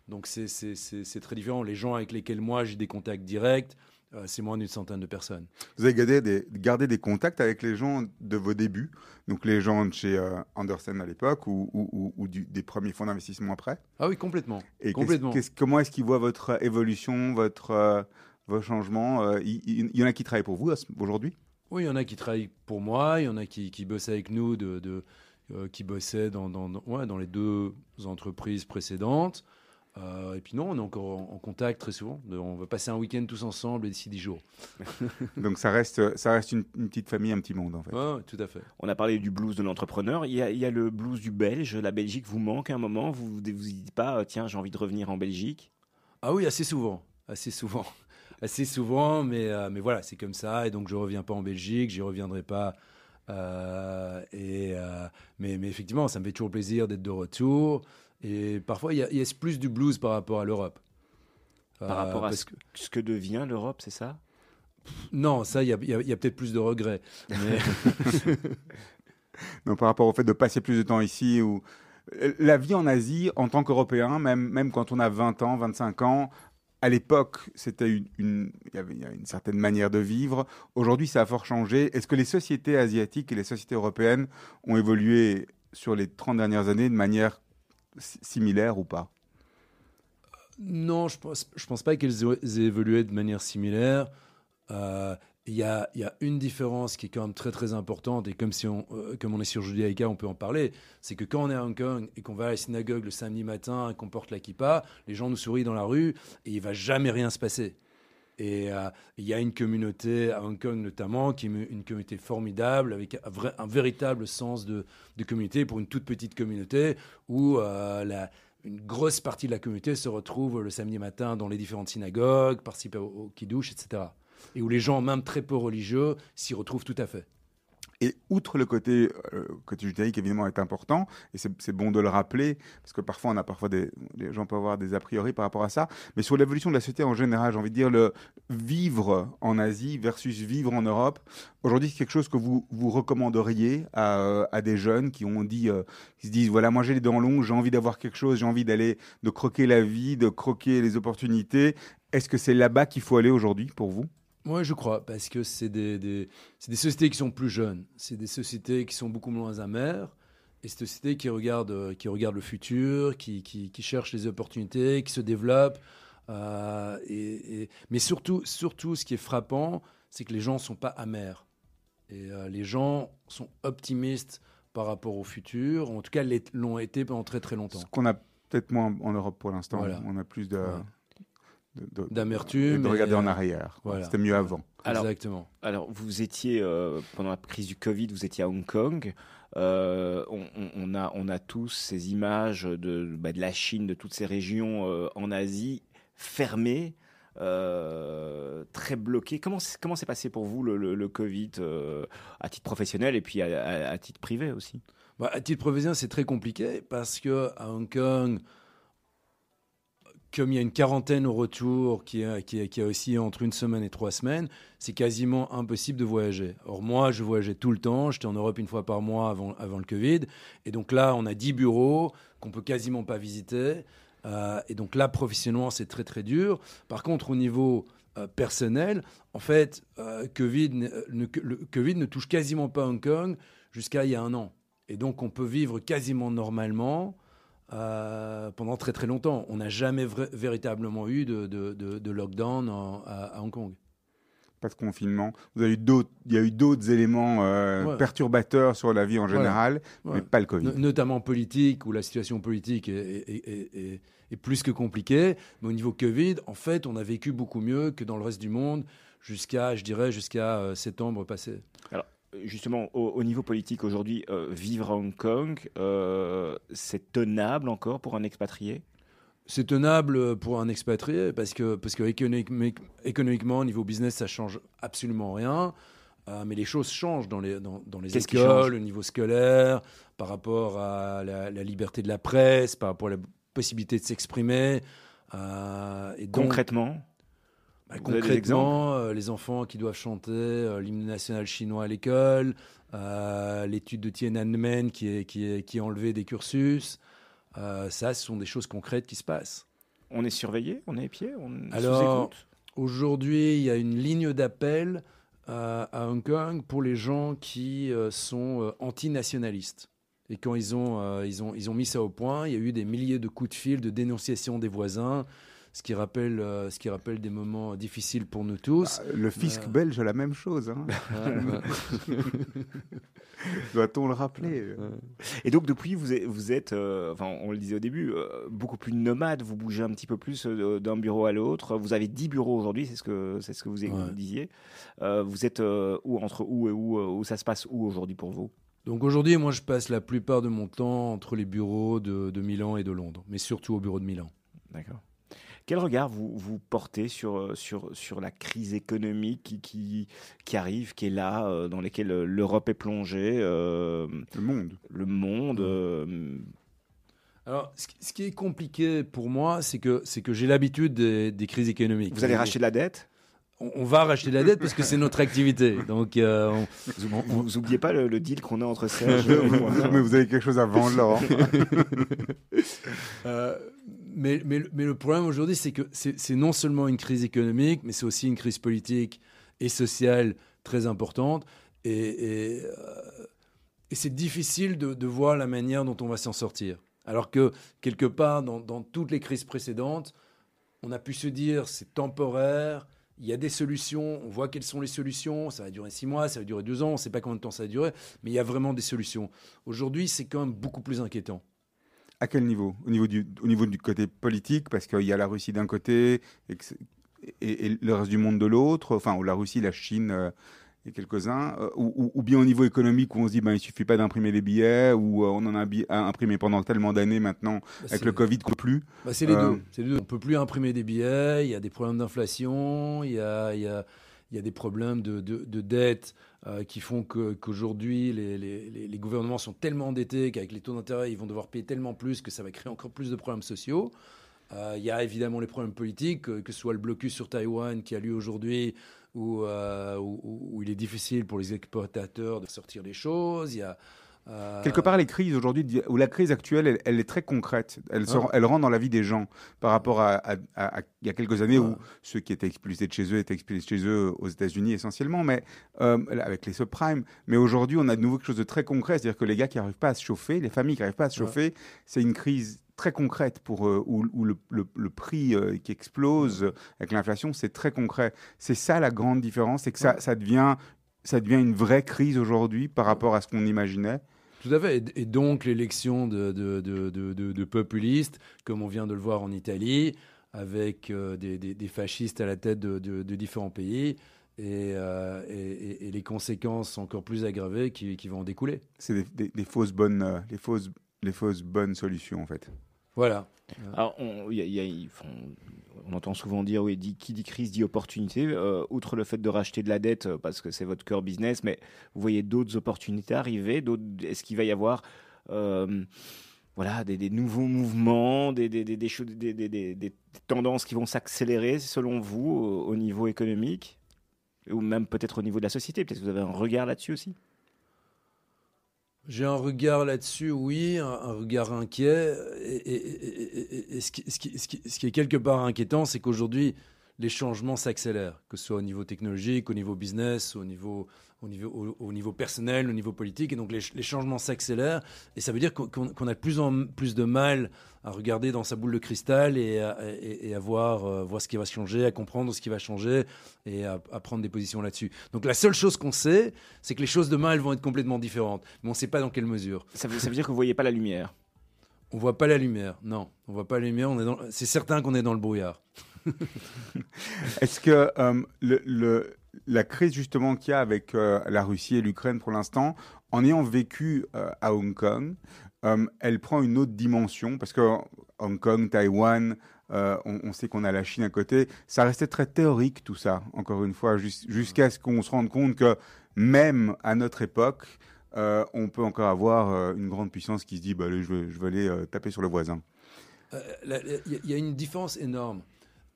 Donc c'est- c'est c'est- c'est très différent. Les gens avec lesquels moi j'ai des contacts directs, euh, c'est moins d'une centaine de personnes. Vous avez gardé des, gardé des contacts avec les gens de vos débuts, donc les gens de chez euh, Andersen à l'époque ou, ou- ou- ou du- des premiers fonds d'investissement après? Ah oui, complètement. Et Complètement. qu'est-ce- comment est-ce qu'ils voient votre évolution, votre, euh, vos changements euh, Il il- il y en a qui travaillent pour vous aujourd'hui? Oui, il y en a qui travaillent pour moi, il y en a qui, qui bossent avec nous, de, de, euh, qui bossaient dans, dans, dans- ouais, dans les deux entreprises précédentes. Euh, et puis non, on est encore en, en contact très souvent. On va passer un week-end tous ensemble d'ici 10 jours. Donc ça reste, ça reste une, une petite famille, un petit monde en fait. Ouais, tout à fait. On a parlé du blues de l'entrepreneur. Il y, a, il y a le blues du belge. La Belgique vous manque à un moment. Vous vous vous dites pas, euh, tiens, j'ai envie de revenir en Belgique. Ah oui, assez souvent. Assez souvent. Assez souvent, mais, euh, mais voilà, c'est comme ça. Et donc, je reviens pas en Belgique, j'y reviendrai pas. Euh, et, euh, mais, mais effectivement, ça me fait toujours plaisir d'être de retour. Et parfois, il y, y a plus du blues par rapport à l'Europe. Par Euh, rapport à parce ce, que- ce que devient l'Europe, c'est ça? Non, ça, il y a, il y a- il y a peut-être plus de regrets. Mais Donc par rapport au fait de passer plus de temps ici ou Euh, la vie en Asie en tant qu'Européen, même même quand on a 20 ans, 25 ans, à l'époque, c'était une, une- il y avait une certaine manière de vivre. Aujourd'hui, ça a fort changé. Est-ce que les sociétés asiatiques et les sociétés européennes ont évolué sur les 30 dernières années de manière si- similaire ou pas? Non, je pense, je pense pas qu'elles aient évolué de manière similaire. Euh, Il y, a, y a une différence qui est quand même très très importante, et comme, si on, euh, comme on est sur Judaïka, on peut en parler, c'est que quand on est à Hong Kong et qu'on va à la synagogue le samedi matin et qu'on porte la kippa, les gens nous sourient dans la rue et il va jamais rien se passer. Et euh, il y a une communauté à Hong Kong notamment, qui est une communauté formidable, avec un, véritable sens de, communauté pour une toute petite communauté, où euh, une grosse partie de la communauté se retrouve le samedi matin dans les différentes synagogues, participe au, au kiddush, etc. Et où les gens, même très peu religieux, s'y retrouvent tout à fait. Et outre le côté, euh, côté judaïque, évidemment, est important, et c'est bon de le rappeler, parce que parfois, on a parfois des, les gens peuvent avoir des a priori par rapport à ça, mais sur l'évolution de la société en général, j'ai envie de dire, le vivre en Asie versus vivre en Europe, aujourd'hui, c'est quelque chose que vous, vous recommanderiez à, euh, des jeunes qui ont dit, euh, qui se disent, voilà, moi j'ai les dents longues, j'ai envie d'avoir quelque chose, j'ai envie d'aller, de croquer la vie, de croquer les opportunités. Est-ce que c'est là-bas qu'il faut aller aujourd'hui pour vous? Moi, je crois, parce que c'est des, des- des sociétés qui sont plus jeunes. C'est des sociétés qui sont beaucoup moins amères. Et c'est des sociétés qui regardent, euh, qui regardent le futur, qui, qui, qui cherchent les opportunités, qui se développent. Euh, et, et- mais surtout, surtout, ce qui est frappant, c'est que les gens ne sont pas amers. Et euh, les gens sont optimistes par rapport au futur. En tout cas, l'ont été pendant très très longtemps. Ce qu'on a peut-être moins en Europe pour l'instant, Voilà. on a plus de... de- de- D'amertume. de et, regarder en euh, arrière. voilà. C'était mieux avant. Alors- Exactement. Alors, vous étiez, euh, pendant la crise du Covid, vous étiez à Hong Kong. Euh, on, a, on a tous ces images de, bah, de la Chine, de toutes ces régions euh, en Asie fermées, euh, très bloquées. Comment comment s'est passé pour vous le, le- le Covid euh, à titre professionnel et puis à, à- à titre privé aussi? Bah, à titre professionnel, c'est très compliqué parce que à Hong Kong, comme il y a une quarantaine au retour qui est, qui qui aussi entre une semaine et trois semaines, c'est quasiment impossible de voyager. Or, moi, je voyageais tout le temps. J'étais en Europe une fois par mois avant, avant le Covid. Et donc là, on a 10 bureaux qu'on peut quasiment pas visiter. Euh, et donc là, professionnellement, c'est très, très dur. Par contre, au niveau euh, personnel, en fait, euh, COVID, le Covid ne touche quasiment pas Hong Kong jusqu'à il y a un an. Et donc, on peut vivre quasiment normalement euh, pendant très très longtemps. On n'a jamais véritablement eu de, de- de- de lockdown en- à, à Hong Kong. Pas de confinement. Vous avez eu d'autres, il y a eu d'autres éléments euh, Ouais. perturbateurs sur la vie en général, Ouais. mais pas le Covid. No- notamment politique, où la situation politique est, est- est- est- est plus que compliquée. Mais au niveau Covid, en fait, on a vécu beaucoup mieux que dans le reste du monde jusqu'à, je dirais, jusqu'à euh, septembre passé. Justement, au, au niveau politique aujourd'hui, euh, vivre à Hong Kong, euh, c'est tenable encore pour un expatrié? C'est tenable pour un expatrié parce que, parce que économique- économiquement, au niveau business, ça change absolument rien. Euh, mais les choses changent dans les, dans, dans les écoles, au niveau scolaire, par rapport à la, la liberté de la presse, par rapport à la possibilité de s'exprimer. Euh, et donc, Concrètement? Bah, concrètement, euh, les enfants qui doivent chanter euh, l'hymne national chinois à l'école, euh, l'étude de Tiananmen qui est, qui, est, qui est enlevée des cursus, ça, ce sont des choses concrètes qui se passent. On est surveillé On est épié On Alors, Aujourd'hui, il y a une ligne d'appel à Hong Kong pour les gens qui sont antinationalistes. Et quand ils ont, ils, ont, ils ont mis ça au point, il y a eu des milliers de coups de fil, de dénonciations des voisins, ce qui rappelle, euh, ce qui rappelle des moments difficiles pour nous tous. Ah, Le fisc Euh. belge a la même chose. hein. Doit-on le rappeler Et donc depuis, vous êtes, vous êtes euh, enfin, on le disait au début, euh, beaucoup plus nomade. Vous bougez un petit peu plus euh, d'un bureau à l'autre. Vous avez 10 bureaux aujourd'hui, c'est ce que c'est ce que vous Ouais. disiez. Euh, vous êtes euh, où entre où et où, euh, où ça se passe où aujourd'hui pour vous? Donc aujourd'hui, moi, je passe la plupart de mon temps entre les bureaux de, de Milan et de Londres, mais surtout au bureau de Milan. D'accord. Quel regard vous, vous portez sur, euh, sur, sur la crise économique qui, qui, qui arrive, qui est là, euh, dans laquelle euh, l'Europe est plongée, euh, Le monde. le monde euh, Alors, ce, qui- ce qui est compliqué pour moi, c'est que, c'est que j'ai l'habitude des, des crises économiques. Vous allez Et- racheter de la dette? On, va racheter la dette parce que c'est notre activité. Donc, euh, on- Vous, vous, vous oubliez pas le, le deal qu'on a entre Serge et moi Mais vous avez quelque chose à vendre, Laurent. Euh, mais, le problème aujourd'hui, c'est que c'est non seulement une crise économique, mais c'est aussi une crise politique et sociale très importante. Et, euh, c'est difficile de, de voir la manière dont on va s'en sortir. Alors que, quelque part, dans, dans toutes les crises précédentes, on a pu se dire c'est temporaire, il y a des solutions, on voit quelles sont les solutions, ça va durer six mois, ça va durer deux ans, on ne sait pas combien de temps ça va durer, mais il y a vraiment des solutions. Aujourd'hui, c'est quand même beaucoup plus inquiétant. À quel niveau? Au niveau, du, au niveau du côté politique, parce qu'il y a la Russie d'un côté et, le reste du monde de l'autre, enfin, ou la Russie, la Chine euh, et quelques-uns, euh, ou, bien au niveau économique où on se dit ben, il suffit pas d'imprimer des billets, ou euh, on en a imprimé pendant tellement d'années maintenant Bah, avec le Covid qu'on peut plus. Bah, c'est les deux. C'est les deux. On peut plus imprimer des billets. Il y a des problèmes d'inflation. Il y a, il y a, il y a des problèmes de, de, de dette euh, qui font qu'aujourd'hui les, gouvernements sont tellement endettés qu'avec les taux d'intérêt ils vont devoir payer tellement plus que ça va créer encore plus de problèmes sociaux. Euh, il y a évidemment les problèmes politiques, euh, que ce soit le blocus sur Taïwan qui a lieu aujourd'hui, où, euh, où il est difficile pour les exportateurs de sortir les choses. Il y a euh, Quelque part, les crises aujourd'hui, ou la crise actuelle, elle, elle est très concrète. Elle, se- elle rentre dans la vie des gens par rapport à, à- à- à- il y a quelques années où ceux qui étaient expulsés de chez eux étaient expulsés de chez eux aux États-Unis essentiellement, mais euh, avec les subprimes. Mais aujourd'hui, on a de nouveau quelque chose de très concret, c'est-à-dire que les gars qui n'arrivent pas à se chauffer, les familles qui n'arrivent pas à se chauffer, c'est une crise très concrète pour euh, où, où le, le- le prix euh, qui explose euh, avec l'inflation, c'est très concret. C'est ça la grande différence, c'est que ça, ça devient ça devient une vraie crise aujourd'hui par rapport à ce qu'on imaginait. Tout à fait. Et, donc l'élection de, populistes, comme on vient de le voir en Italie, avec euh, des, fascistes à la tête de, différents pays, et, euh, et- les conséquences encore plus aggravées qui, vont en découler. c'est des, des- des fausses bonnes, euh, les fausses, les fausses bonnes solutions en fait. Voilà. On, entend souvent dire, oui, qui dit crise dit opportunité. Euh, outre le fait de racheter de la dette, euh, parce que c'est votre cœur business, mais vous voyez d'autres opportunités arriver. Est-ce qu'il va y avoir euh, voilà, des, nouveaux mouvements, des- des tendances qui vont s'accélérer selon vous au, au niveau économique? Ou même peut-être au niveau de la société? Peut-être que vous avez un regard là-dessus aussi? J'ai un regard là-dessus, oui, un, regard inquiet. Et, ce qui est quelque part inquiétant, c'est qu'aujourd'hui, les changements s'accélèrent, que ce soit au niveau technologique, au niveau business, au niveau, au niveau, au, au niveau personnel, au niveau politique. Et donc, les, les changements s'accélèrent. Et ça veut dire qu'on a de plus en plus de mal à regarder dans sa boule de cristal et à, et- et à voir, euh, voir ce qui va changer, à comprendre ce qui va changer et à, à prendre des positions là-dessus. Donc, la seule chose qu'on sait, c'est que les choses demain, elles vont être complètement différentes. Mais on ne sait pas dans quelle mesure. ça veut, ça veut dire que vous voyez pas la lumière On voit pas la lumière. Non, on voit pas la lumière. On est dans... C'est certain qu'on est dans le brouillard. Est-ce que euh, la crise justement qu'il y a avec euh, la Russie et l'Ukraine pour l'instant, en ayant vécu euh, à Hong Kong, elle prend une autre dimension? Parce que Hong Kong, Taïwan, on, sait qu'on a la Chine à côté. Ça restait très théorique tout ça, encore une fois, jus- jusqu'à ce qu'on se rende compte que même à notre époque, on peut encore avoir une grande puissance qui se dit bah, je, vais, aller taper sur le voisin. Il y a une différence énorme.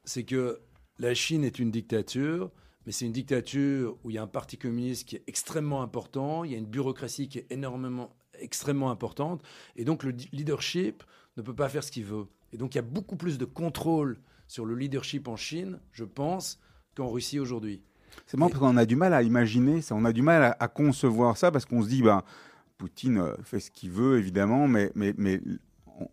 C'est que la Chine est une dictature, mais c'est une dictature où il y a un parti communiste qui est extrêmement important, il y a une bureaucratie qui est énormément, extrêmement importante, et donc le leadership ne peut pas faire ce qu'il veut. Et donc il y a beaucoup plus de contrôle sur le leadership en Chine, je pense, qu'en Russie aujourd'hui. C'est marrant parce qu'on a du mal à imaginer ça, on a du mal à, à concevoir ça parce qu'on se dit, ben, Poutine euh, fait ce qu'il veut évidemment, mais, mais, mais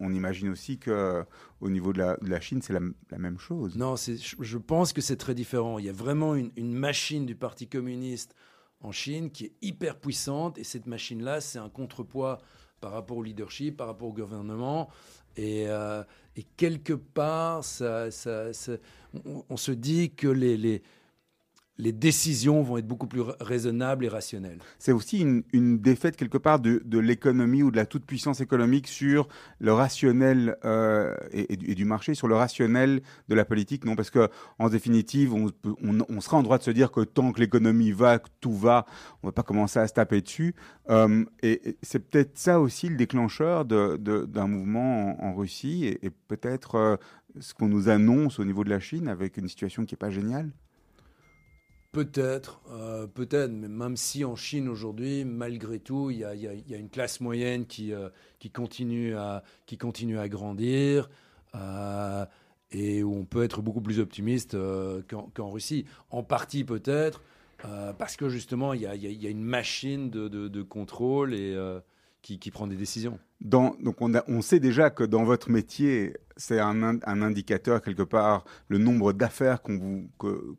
on, imagine aussi que euh, au niveau de la, Chine, c'est la, même chose. Non, je pense que c'est très différent. Il y a vraiment une, machine du Parti communiste en Chine qui est hyper puissante et cette machine-là, c'est un contrepoids par rapport au leadership, par rapport au gouvernement. Et, euh, quelque part, ça, ça- ça- on, se dit que les, les décisions vont être beaucoup plus ra- raisonnables et rationnelles. C'est aussi une, défaite quelque part de, l'économie ou de la toute-puissance économique sur le rationnel euh, et, du, marché, sur le rationnel de la politique, non? Parce que en définitive, on, sera en droit de se dire que tant que l'économie va, que tout va, on va pas commencer à se taper dessus. Euh, et c'est peut-être ça aussi le déclencheur d'un mouvement en, Russie et, peut-être euh, ce qu'on nous annonce au niveau de la Chine avec une situation qui est pas géniale? Peut-être, euh, peut-être, mais même si en Chine aujourd'hui, malgré tout, il y a, une classe moyenne qui, euh, qui, continue, à, qui continue à grandir euh, et où on peut être beaucoup plus optimiste qu'en Russie. En partie peut-être, parce que justement, il y a, une machine de, contrôle et, qui prend des décisions. Dans, donc on, a- on sait déjà que dans votre métier, c'est un, un indicateur quelque part, le nombre d'affaires qu'on vous, que-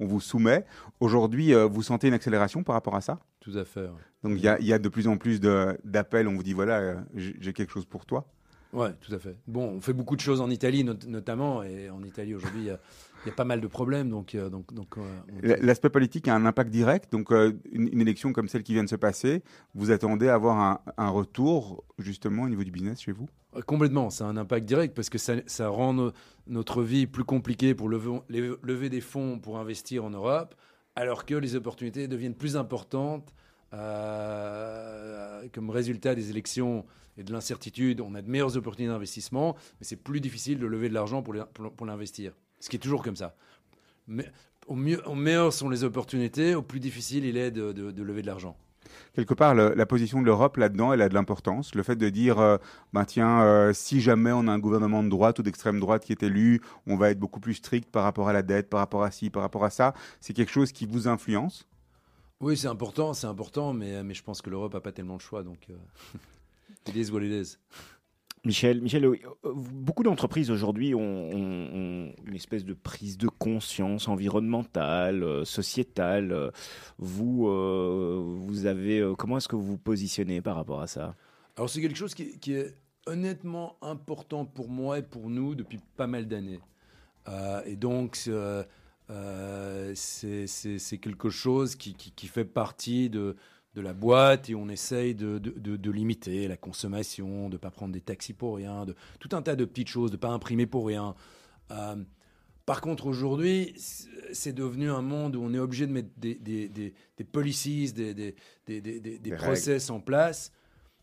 vous soumet. Aujourd'hui, euh, vous sentez une accélération par rapport à ça? Tout à fait. Donc il y y a de plus en plus de- d'appels, on vous dit voilà, euh, j'ai quelque chose pour toi? Ouais, tout à fait. Bon, on fait beaucoup de choses en Italie not- notamment, et en Italie aujourd'hui, il y a- il y, a pas mal de problèmes, donc, euh, donc, donc euh, L'aspect politique a un impact direct, donc euh, une, une élection comme celle qui vient de se passer, vous attendez à avoir un, un retour justement au niveau du business chez vous? Complètement, ça a un impact direct parce que ça, ça rend no- notre vie plus compliquée pour lever, des fonds pour investir en Europe, alors que les opportunités deviennent plus importantes comme résultat des élections et de l'incertitude. On a de meilleures opportunités d'investissement, mais c'est plus difficile de lever de l'argent pour l'investir. Ce qui est toujours comme ça. Mais, au, mieux, au meilleur sont les opportunités, au plus difficile il est de, de- de lever de l'argent. Quelque part, le- la position de l'Europe là-dedans, elle a de l'importance. Le fait de dire, euh, ben tiens, euh, si jamais on a un gouvernement de droite ou d'extrême droite qui est élu, on va être beaucoup plus strict par rapport à la dette, par rapport à ci, par rapport à ça. C'est quelque chose qui vous influence? Oui, c'est important, c'est important, mais, mais je pense que l'Europe n'a pas tellement de choix, donc euh, it is what it is. Michel, Michel, euh, beaucoup d'entreprises aujourd'hui ont, une espèce de prise de conscience environnementale, euh, sociétale. Vous, euh, vous avez, comment est-ce que vous vous positionnez par rapport à ça? Alors c'est quelque chose qui, est honnêtement important pour moi et pour nous depuis pas mal d'années. Et donc c'est quelque chose qui fait partie de, de la boîte et on essaye de, de- de- de limiter la consommation, de ne pas prendre des taxis pour rien, de tout un tas de petites choses, de ne pas imprimer pour rien. Euh, par contre, aujourd'hui, c'est devenu un monde où on est obligé de mettre des, des, des, des policies, des, des, des, des, des- des Des process en place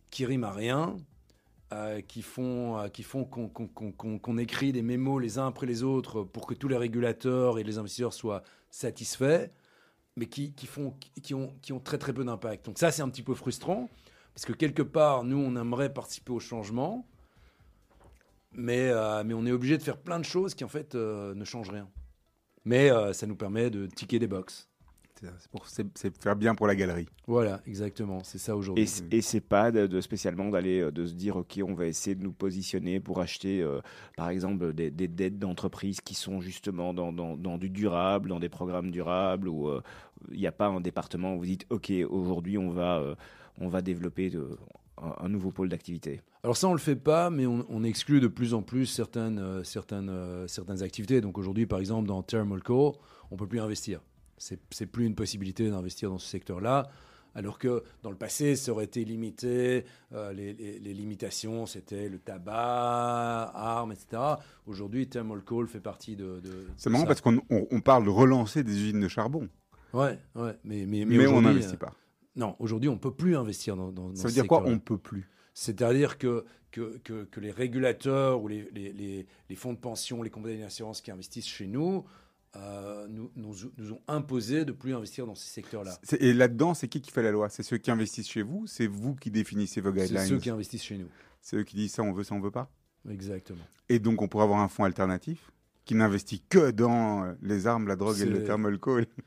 qui riment à rien, euh, qui font, euh, qui font qu'on écrit des mémos les uns après les autres pour que tous les régulateurs et les investisseurs soient satisfaits, mais qui, ont, très peu d'impact. Donc ça, c'est un petit peu frustrant, parce que quelque part, nous, on aimerait participer au changement, mais, euh, mais on est obligé de faire plein de choses qui, en fait, euh, ne changent rien. Mais euh, ça nous permet de ticker des box. C'est pour- C'est faire bien pour la galerie. Voilà, exactement, c'est ça aujourd'hui. et c'est pas de, de spécialement d'aller euh, de se dire ok on va essayer de nous positionner pour acheter euh, par exemple des, des dettes d'entreprises qui sont justement dans, dans, dans du durable, dans des programmes durables où euh, il n'y a pas un département où vous dites ok aujourd'hui on va euh, on va développer de- un, un nouveau pôle d'activité. Alors ça, on le fait pas, mais on, on exclut de plus en plus certaines, euh, certaines, euh, certaines activités. Donc aujourd'hui, par exemple, dans Thermal Coal, on peut plus investir. C'est plus une possibilité d'investir dans ce secteur-là. Alors que dans le passé, ça aurait été limité. euh, les, les- les limitations, c'était le tabac, armes, etc. Aujourd'hui, Thermal Coal fait partie de. de C'est marrant ça. parce qu'on on- on parle de relancer des usines de charbon, Ouais, ouais. Mais, mais, mais mais, on n'investit euh, pas. Non, aujourd'hui, on peut plus investir dans, dans, dans Ça veut ce dire quoi. On peut plus? C'est-à-dire que, que, que, que les régulateurs ou les, les, les fonds de pension, les compagnies d'assurance qui investissent chez nous, euh, nous, nous, nous ont imposé de plus investir dans ces secteurs-là. C'est- Et là-dedans, c'est qui qui fait la loi? C'est ceux qui investissent chez vous? C'est vous qui définissez vos C'est guidelines? ceux qui investissent chez nous. C'est eux qui disent ça on veut, ça on veut pas? Exactement. Et donc on pourrait avoir un fonds alternatif qui n'investit que dans les armes, la drogue et le C'est- thermal coal. Hmm,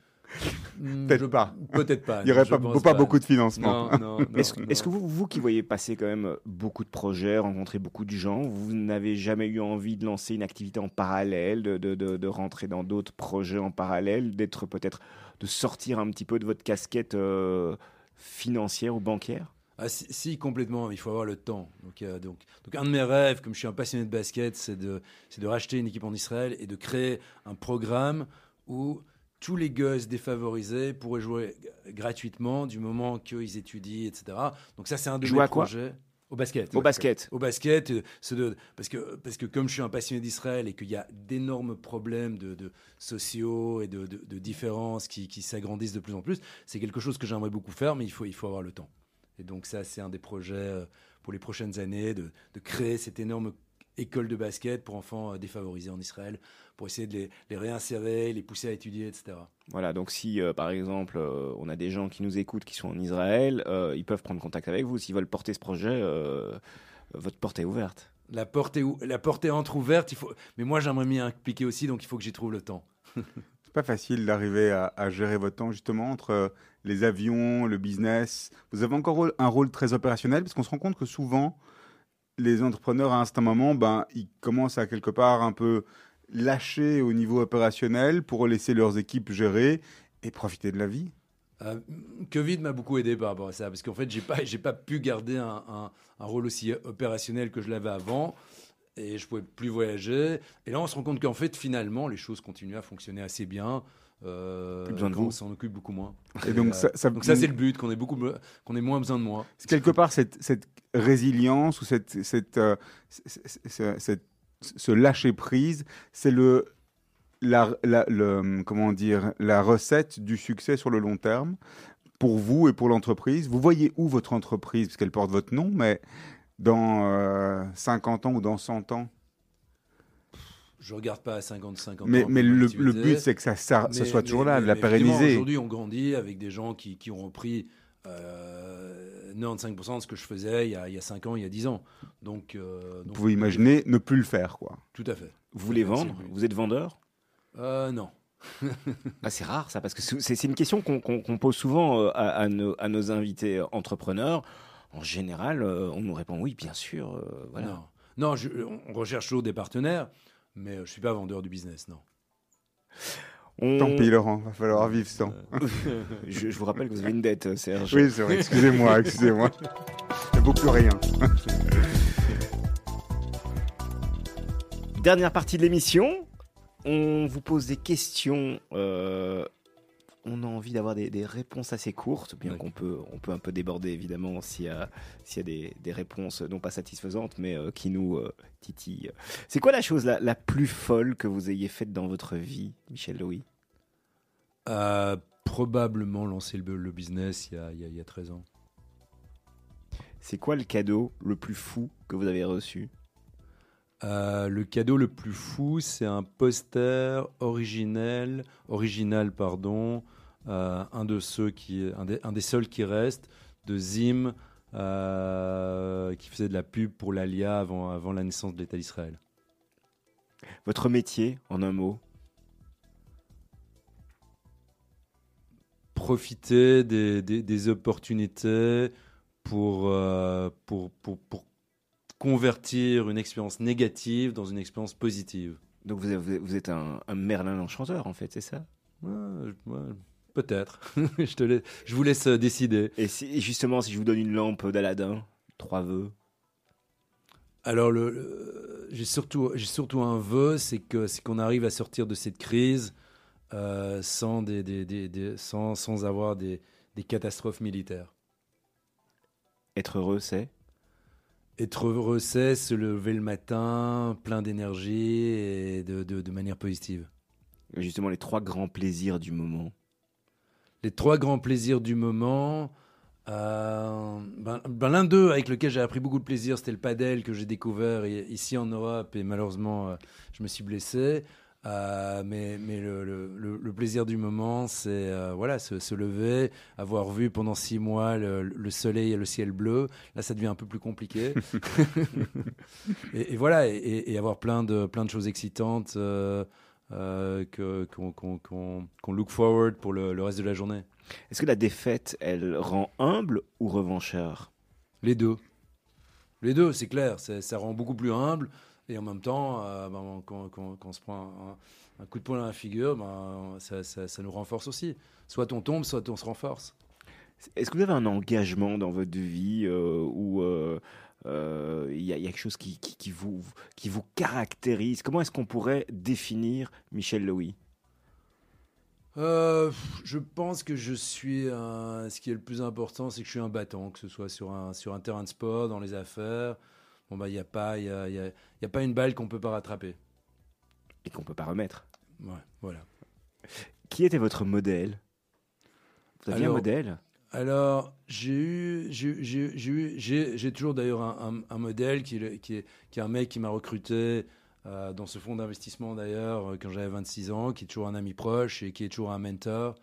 Peut-être pas. Peut-être pas. Il n'y aurait pas, pas beaucoup de financement. Non, non, non, Est-ce que vous, vous qui voyez passer quand même beaucoup de projets, rencontrer beaucoup de gens, vous n'avez jamais eu envie de lancer une activité en parallèle, de, de, de- de rentrer dans d'autres projets en parallèle, d'être peut-être, de sortir un petit peu de votre casquette euh, financière ou bancaire? Ah, si, si, complètement. Il faut avoir le temps. Donc, euh, donc, donc, un de mes rêves, comme je suis un passionné de basket, c'est de, c'est de racheter une équipe en Israël et de créer un programme où tous les gosses défavorisés pourraient jouer gratuitement du moment qu'ils étudient, etc. Donc ça, c'est un de Jouer mes à quoi projets. Au basket. Au basket Au basket, euh, de- parce, que, parce que comme je suis un passionné d'Israël et qu'il y a d'énormes problèmes de, de sociaux et de, de- de différences qui, qui s'agrandissent de plus en plus, c'est quelque chose que j'aimerais beaucoup faire, mais il faut, il faut avoir le temps. Et donc ça, c'est un des projets euh, pour les prochaines années, de, de créer cette énorme école de basket pour enfants euh, défavorisés en Israël, pour essayer de les, les réinsérer, les pousser à étudier, etc. Voilà, donc si euh, par exemple euh, on a des gens qui nous écoutent qui sont en Israël, euh, ils peuvent prendre contact avec vous. S'ils veulent porter ce projet, euh, votre porte est ouverte. La porte est, ou- la porte est entrouverte, il faut... mais moi j'aimerais m'y impliquer aussi, donc il faut que j'y trouve le temps. C'est pas facile d'arriver à, à gérer votre temps justement entre euh, les avions, le business. Vous avez encore un rôle très opérationnel parce qu'on se rend compte que souvent les entrepreneurs à un certain moment, ben ils commencent à quelque part un peu lâcher au niveau opérationnel pour laisser leurs équipes gérer et profiter de la vie. Euh, Covid m'a beaucoup aidé par rapport à ça, parce qu'en fait, j'ai pas, pas pu garder un, un- rôle aussi opérationnel que je l'avais avant, et je pouvais plus voyager. Et là, on se rend compte qu'en fait, finalement, les choses continuent à fonctionner assez bien. Euh, Plus besoin de vous. On s'en occupe beaucoup moins. Et donc euh, ça, ça, Donc ça, c'est le but, qu'on ait beaucoup, qu'on ait moins besoin de moi. c'est quelque part cette, cette résilience ou cette, cette, euh, cette- ce lâcher prise, c'est le, la, la- le comment dire la recette du succès sur le long terme pour vous et pour l'entreprise. Vous voyez où votre entreprise, parce qu'elle porte votre nom, mais dans euh, 50 ans ou dans 100 ans. Je regarde pas à 50-50 ans. Mais, mais le, but, c'est que ça, ça, ça Mais- soit mais- toujours là, de la pérenniser. Aujourd'hui, on grandit avec des gens qui, qui ont repris euh, 95% de ce que je faisais il y, a, il y a 5 ans, il y a 10 ans. Donc, euh, Vous donc, pouvez imaginer ne plus le faire, quoi. Tout à fait. Vous voulez vendre? Vous êtes vendeur? Euh, non. Ah, c'est rare ça, parce que c'est une question qu'on pose souvent euh, à, à nos, à nos invités euh, entrepreneurs. En général, euh, on nous répond oui, bien sûr. euh, voilà. Non, non je- on recherche toujours des partenaires, mais je ne suis pas vendeur du business, non. On- Tant pis, Laurent, va falloir vivre sans. je, je vous rappelle que vous avez une dette, euh, Serge. Oui, c'est vrai, excusez-moi, excusez-moi. Ne vaut plus rien. Dernière partie de l'émission. On vous pose des questions. euh, on a envie d'avoir des, des réponses assez courtes, bien qu'on peut, on peut un peu déborder évidemment s'il y a, s'il y a des, des réponses non pas satisfaisantes, mais euh, qui nous euh, titillent. C'est quoi la chose la, la plus folle que vous ayez faite dans votre vie, Michel Louis Euh, probablement lancer le, le business il y, a, il y a- il y a 13 ans. C'est quoi le cadeau le plus fou que vous avez reçu? Euh, le cadeau le plus fou, c'est un poster originel, original pardon, un de ceux qui, un des, un des seuls qui reste, de Zim, euh, qui faisait de la pub pour l'Alia avant, avant la naissance de l'État d'Israël. Votre métier, en un mot? Profiter des, des- des opportunités pour, euh, pour, pour, pour convertir une expérience négative dans une expérience positive. Donc vous, avez- vous êtes un, un Merlin enchanteur en fait, c'est ça? Ouais, je- ouais, Peut-être. je, te laisse- je vous laisse euh, décider. Et si, justement, si je vous donne une lampe d'Aladin, trois vœux, Alors, le, le- j'ai surtout, j'ai surtout un vœu, c'est que c'est qu'on arrive à sortir de cette crise euh, sans, des, des- des- sans, sans avoir des, des catastrophes militaires. être heureux, c'est? Être heureux, c'est se lever le matin plein d'énergie et de, de- de manière positive. justement les trois grands plaisirs du moment. Les trois grands plaisirs du moment. euh, ben, ben, L'un d'eux avec lequel j'ai appris beaucoup de plaisir, c'était le padel que j'ai découvert ici en Europe et malheureusement euh, je me suis blessé. Euh, mais mais le, le- le- le plaisir du moment, c'est euh, voilà, se, se lever, avoir vu pendant six mois le, le soleil et le ciel bleu. Là, ça devient un peu plus compliqué. et, et voilà, et, et avoir plein de, plein de choses excitantes. euh, euh, qu'on qu'on- qu'on look forward pour le, le reste de la journée. Est-ce que la défaite, elle rend humble ou revanchard Les deux. Les deux, c'est clair. Ça rend beaucoup plus humble. Et en même temps, euh, ben, quand, quand- quand on se prend un, un coup de poing dans la figure, ben, ça, ça- ça nous renforce aussi. Soit on tombe, soit on se renforce. Est-ce que vous avez un engagement dans votre vie euh, où euh, euh, il y, a il y a quelque chose qui, qui- qui vous, qui vous caractérise Comment est-ce qu'on pourrait définir Michel Louis Euh, je pense que je suis un... Ce qui est le plus important, c'est que je suis un battant, que ce soit sur un, sur un terrain de sport, dans les affaires. Bon, bah, il n'y a, pas- y a, y a- y a pas une balle qu'on peut pas rattraper. et qu'on peut pas remettre Ouais, voilà. Qui était votre modèle? Vous aviez un modèle? Alors, j'ai eu, j'ai toujours d'ailleurs un, un- un modèle qui, qui, est, qui est un mec qui m'a recruté euh, dans ce fonds d'investissement d'ailleurs euh, quand j'avais 26 ans, qui est toujours un ami proche et qui est toujours un mentor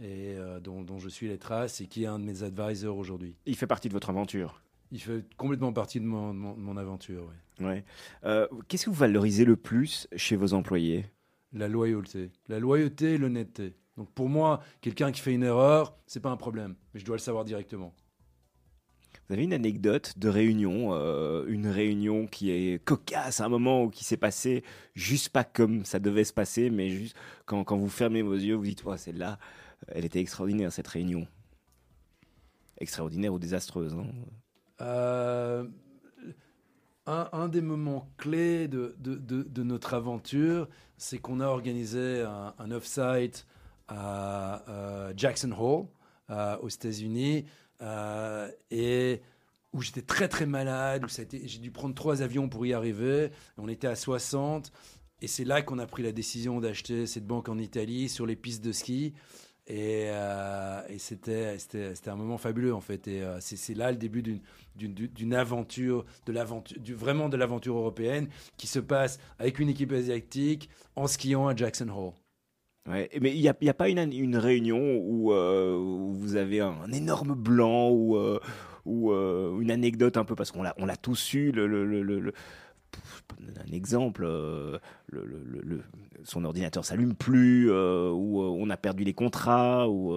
et euh, dont, dont je suis les traces et qui est un de mes advisors aujourd'hui. Il fait partie de votre aventure. Il fait complètement partie de mon, de mon- de mon aventure. ouais. Ouais. Euh, Qu'est-ce que vous valorisez le plus chez vos employés? La loyauté, la loyauté et l'honnêteté. Donc pour moi, quelqu'un qui fait une erreur, c'est pas un problème, mais je dois le savoir directement. Vous avez une anecdote de réunion, euh, une réunion qui est cocasse, un moment où qui s'est passé juste pas comme ça devait se passer, mais juste quand, quand vous fermez vos yeux, vous dites, ouais, celle-là, elle était extraordinaire cette réunion. Extraordinaire ou désastreuse. hein. Euh, un, un des moments clés de, de- de- de notre aventure, c'est qu'on a organisé un, un off-site à euh, Jackson Hole, euh, aux États-Unis, euh, et où j'étais très très malade, où j'ai dû prendre trois avions pour y arriver. On était à 60, et c'est là qu'on a pris la décision d'acheter cette banque en Italie sur les pistes de ski. Et, euh, et c'était, un moment fabuleux en fait. Et c'est, là le début d'une, aventure, de l'aventure, vraiment de l'aventure européenne qui se passe avec une équipe asiatique en skiant à Jackson Hole. Ouais, mais il n'y a, y a pas une, une réunion où, euh, où vous avez un, un énorme blanc ou, euh, ou euh, une anecdote un peu, parce qu'on l'a, on l'a tous eu, le, le, le- le- un exemple, euh, le, le- le- le- son ordinateur s'allume plus, euh, ou euh, on a perdu les contrats, ou...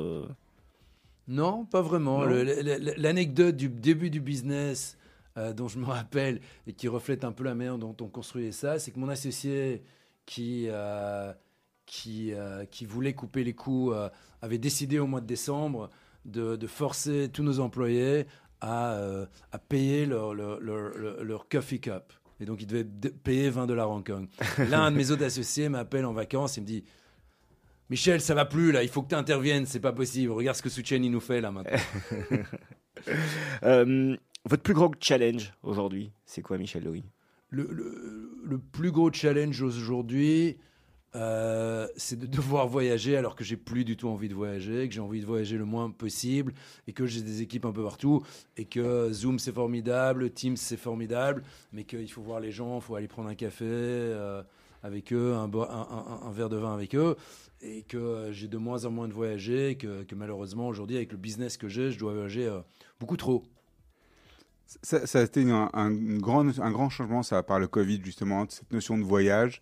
Non, pas vraiment. Non. L'anecdote du début du business dont je me rappelle et qui reflète un peu la manière dont on construisait ça, c'est que mon associé qui, qui, euh, qui voulait couper les coûts euh, avait décidé au mois de décembre de, de forcer tous nos employés à, euh, à payer leur, leur, leur, leur- leur coffee cup. Et donc, ils devaient de- payer 20 dollars Hong Kong. Là, un de mes autres associés m'appelle en vacances et me dit Michel, ça va plus là, il faut que tu interviennes, c'est pas possible. Regarde ce que Suchen il nous fait là maintenant. Votre plus gros challenge aujourd'hui, c'est quoi, Michel Louis Le, le- le plus gros challenge aujourd'hui, euh, c'est de devoir voyager alors que j'ai plus du tout envie de voyager, que j'ai envie de voyager le moins possible et que j'ai des équipes un peu partout et que Zoom c'est formidable, Teams c'est formidable, mais qu'il faut voir les gens, il faut aller prendre un café euh, avec eux, un, verre de vin avec eux et que euh, j'ai de moins en moins de voyager, que, que malheureusement aujourd'hui avec le business que j'ai, je dois voyager beaucoup trop. Ça, a été un, un grand, changement, ça, par le Covid, justement, cette notion de voyage.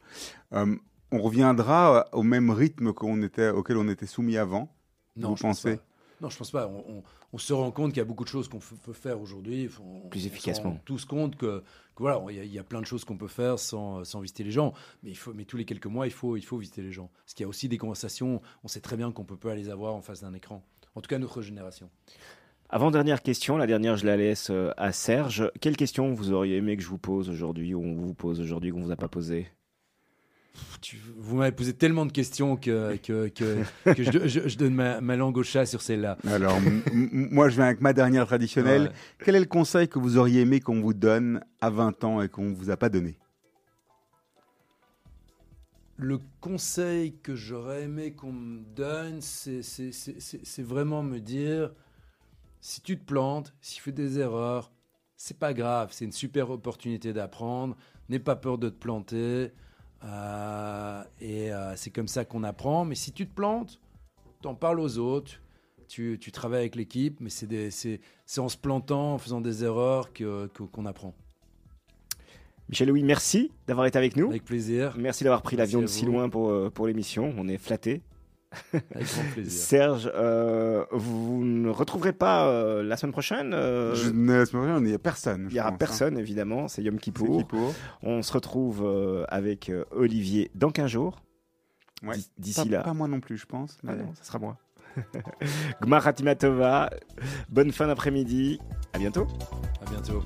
On reviendra au même rythme qu'on était, auquel on était soumis avant. Non, Vous je pense pensez pas. Non, je pense pas. On, on- on se rend compte qu'il y a beaucoup de choses qu'on peut faire aujourd'hui. On- Plus on efficacement. se rend tous compte que, que voilà, il y, a- il y a plein de choses qu'on peut faire sans, sans visiter les gens. Mais, il faut, mais tous les quelques mois, il faut, il faut visiter les gens. Parce qu'il y a aussi des conversations, on sait très bien qu'on peut pas les avoir en face d'un écran. En tout cas, notre génération. Avant-dernière question, la dernière je la laisse euh, à Serge. Quelle question vous auriez aimé que je vous pose aujourd'hui, ou on vous pose aujourd'hui, qu'on vous a pas posé Pff, tu- vous m'avez posé tellement de questions que, que, que, que je, je- je donne ma, ma langue au chat sur celle-là. Alors, moi, je viens avec ma dernière traditionnelle. Ouais. Quel est le conseil que vous auriez aimé qu'on vous donne à 20 ans et qu'on ne vous a pas donné? Le conseil que j'aurais aimé qu'on me donne, c'est vraiment me dire si tu te plantes, si tu fais des erreurs, c'est pas grave, c'est une super opportunité d'apprendre. N'aie pas peur de te planter. Euh, et euh, c'est comme ça qu'on apprend. Mais si tu te plantes, t'en parles aux autres. Tu, tu travailles avec l'équipe, mais c'est des- c'est c'est en se plantant, en faisant des erreurs que- que- qu'on apprend. Michel Louis, merci d'avoir été avec nous. Avec plaisir. Merci d'avoir pris l'avion de si loin pour, euh, pour l'émission. On est flattés. Avec grand plaisir. Serge, euh, vous ne retrouverez pas euh, la semaine prochaine euh, Je ne laisse rien, il n'y a personne. Il n'y aura pense, hein. personne, évidemment. C'est Yom Kippour. Kippour. On se retrouve euh, avec euh, Olivier dans 15 jours. Ouais. D'ici Pas, là. pas moi non plus, je pense. Ah mais- non, ça sera moi. Gmar Hatimatova. Bonne fin d'après-midi. À bientôt. À bientôt.